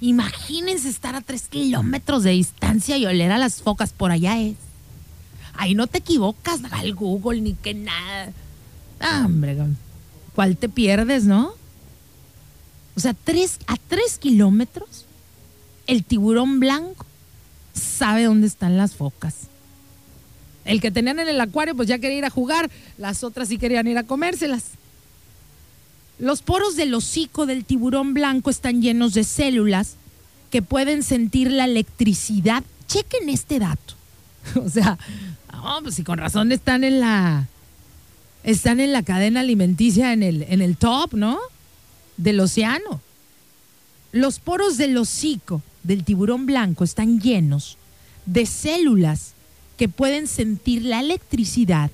Imagínense estar a tres kilómetros de distancia y oler a las focas, por allá es. Ahí no te equivocas al Google ni que nada. Ah, hombre, ¿cuál te pierdes, no? O sea, tres, a tres kilómetros, el tiburón blanco sabe dónde están las focas. El que tenían en el acuario, pues ya quería ir a jugar, las otras sí querían ir a comérselas. Los poros del hocico del tiburón blanco están llenos de células que pueden sentir la electricidad. Chequen este dato. O sea, pues si con razón están en la están en la cadena alimenticia en el, en el top, ¿no? Del océano. Los poros del hocico del tiburón blanco están llenos de células que pueden sentir la electricidad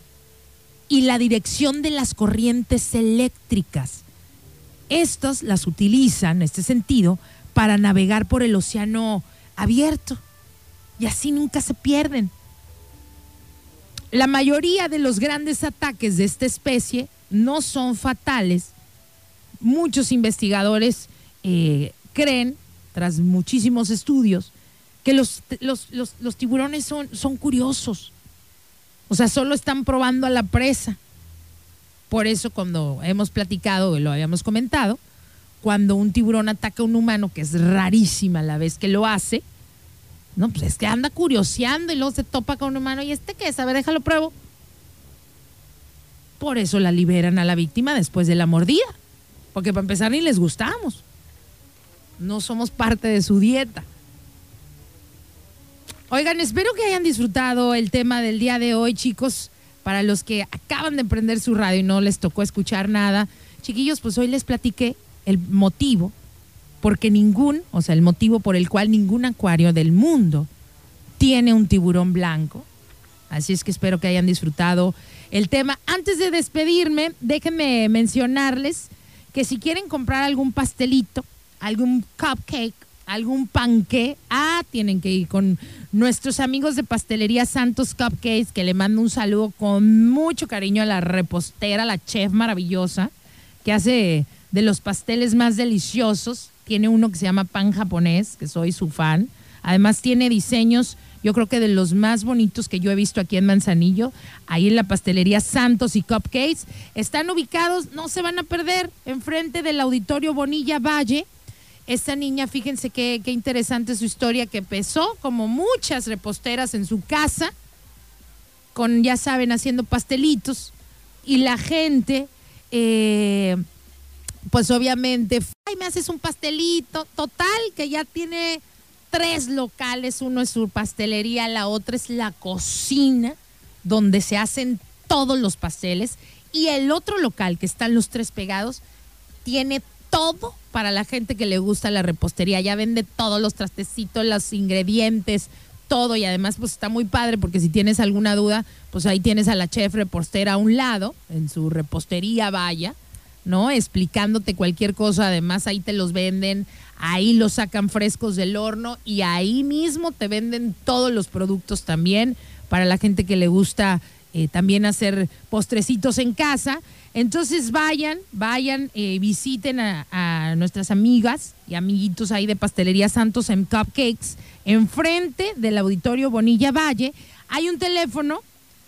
y la dirección de las corrientes eléctricas. Estas las utilizan, en este sentido, para navegar por el océano abierto y así nunca se pierden. La mayoría de los grandes ataques de esta especie no son fatales. Muchos investigadores eh, creen, tras muchísimos estudios, que los, tiburones son, son curiosos. O sea, solo están probando a la presa. Por eso cuando hemos platicado, lo habíamos comentado, cuando un tiburón ataca a un humano, que es rarísima la vez que lo hace, no, pues es que anda curioseando y luego se topa con un humano. ¿Y este qué es? A ver, déjalo pruebo. Por eso la liberan a la víctima después de la mordida. Porque para empezar ni les gustamos. No somos parte de su dieta. Oigan, espero que hayan disfrutado el tema del día de hoy, chicos. Para los que acaban de prender su radio y no les tocó escuchar nada. Chiquillos, pues hoy les platiqué el motivo porque ningún, o sea, el motivo por el cual ningún acuario del mundo tiene un tiburón blanco. Así es que espero que hayan disfrutado el tema. Antes de despedirme, déjenme mencionarles que si quieren comprar algún pastelito, algún cupcake, algún panque, ah, tienen que ir con nuestros amigos de Pastelería Santos Cupcakes, que le mando un saludo con mucho cariño a la repostera, la chef maravillosa, que hace de los pasteles más deliciosos tiene uno que se llama Pan Japonés, que soy su fan. Además tiene diseños, yo creo que de los más bonitos que yo he visto aquí en Manzanillo, ahí en la pastelería Santos y Cupcakes. Están ubicados, no se van a perder, enfrente del auditorio Bonilla Valle. Esta niña, fíjense qué, qué interesante su historia, que empezó como muchas reposteras en su casa, con, ya saben, haciendo pastelitos. Y la gente... Eh, pues obviamente, ay, me haces un pastelito, total, que ya tiene tres locales, uno es su pastelería, la otra es la cocina, donde se hacen todos los pasteles, y el otro local, que están los tres pegados, tiene todo para la gente que le gusta la repostería, ya vende todos los trastecitos, los ingredientes, todo y además pues está muy padre porque si tienes alguna duda, pues ahí tienes a la chef repostera a un lado, en su repostería vaya, ¿no? Explicándote cualquier cosa, además ahí te los venden, ahí los sacan frescos del horno y ahí mismo te venden todos los productos también para la gente que le gusta eh, también hacer postrecitos en casa. Entonces vayan, vayan, eh, visiten a, nuestras amigas y amiguitos ahí de Pastelería Santos en Cupcakes, enfrente del Auditorio Bonilla Valle. Hay un teléfono,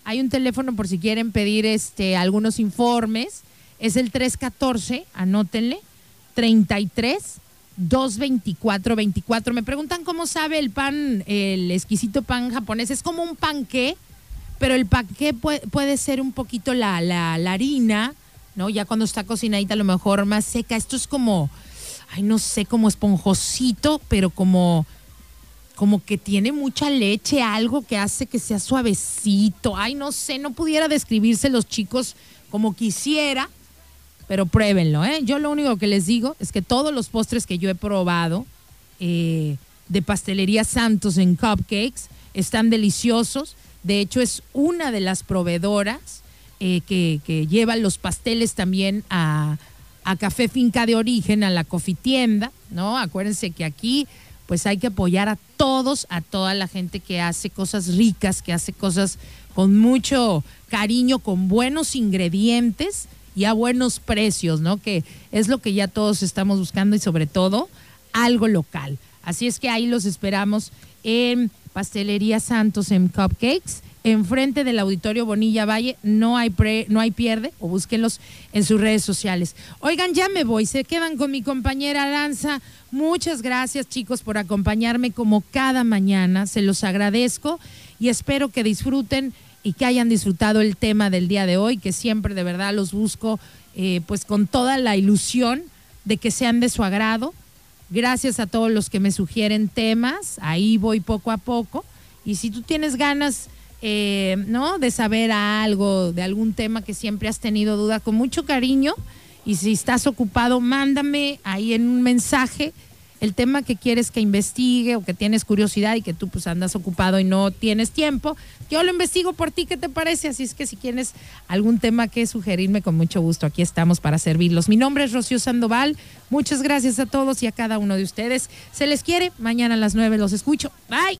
hay un teléfono por si quieren pedir este, algunos informes. Es el 314, anótenle, 33 224 24. Me preguntan cómo sabe el pan, el exquisito pan japonés. Es como un panqué pero el paqué puede, ser un poquito la, la, harina, ¿no? Ya cuando está cocinadita a lo mejor más seca. Esto es como, ay, no sé, como esponjosito, pero como, como que tiene mucha leche, algo que hace que sea suavecito. Ay, no sé, no pudiera describirse los chicos como quisiera, pero pruébenlo, ¿eh? Yo lo único que les digo es que todos los postres que yo he probado eh, de pastelería Santos en cupcakes están deliciosos de hecho, es una de las proveedoras eh, que, lleva los pasteles también a, Café Finca de Origen, a la cofitienda, ¿no? Acuérdense que aquí pues hay que apoyar a todos, a toda la gente que hace cosas ricas, que hace cosas con mucho cariño, con buenos ingredientes y a buenos precios, ¿no? Que es lo que ya todos estamos buscando y sobre todo algo local. Así es que ahí los esperamos en Pastelería Santos en Cupcakes, enfrente del Auditorio Bonilla Valle. No hay, no hay pierde, o búsquenlos en sus redes sociales. Oigan, ya me voy, se quedan con mi compañera Lanza. Muchas gracias, chicos, por acompañarme como cada mañana. Se los agradezco y espero que disfruten y que hayan disfrutado el tema del día de hoy, que siempre de verdad los busco eh, pues con toda la ilusión de que sean de su agrado Gracias a todos los que me sugieren temas, ahí voy poco a poco. Y si tú tienes ganas, eh, ¿no? De saber algo, de algún tema que siempre has tenido duda, con mucho cariño. Y si estás ocupado, mándame ahí en un mensaje el tema que quieres que investigue o que tienes curiosidad y que tú pues andas ocupado y no tienes tiempo, yo lo investigo por ti, ¿qué te parece? Así es que si tienes algún tema que sugerirme, con mucho gusto, aquí estamos para servirlos. Mi nombre es Rocío Sandoval, muchas gracias a todos y a cada uno de ustedes. Se les quiere, mañana a las nueve los escucho. Bye.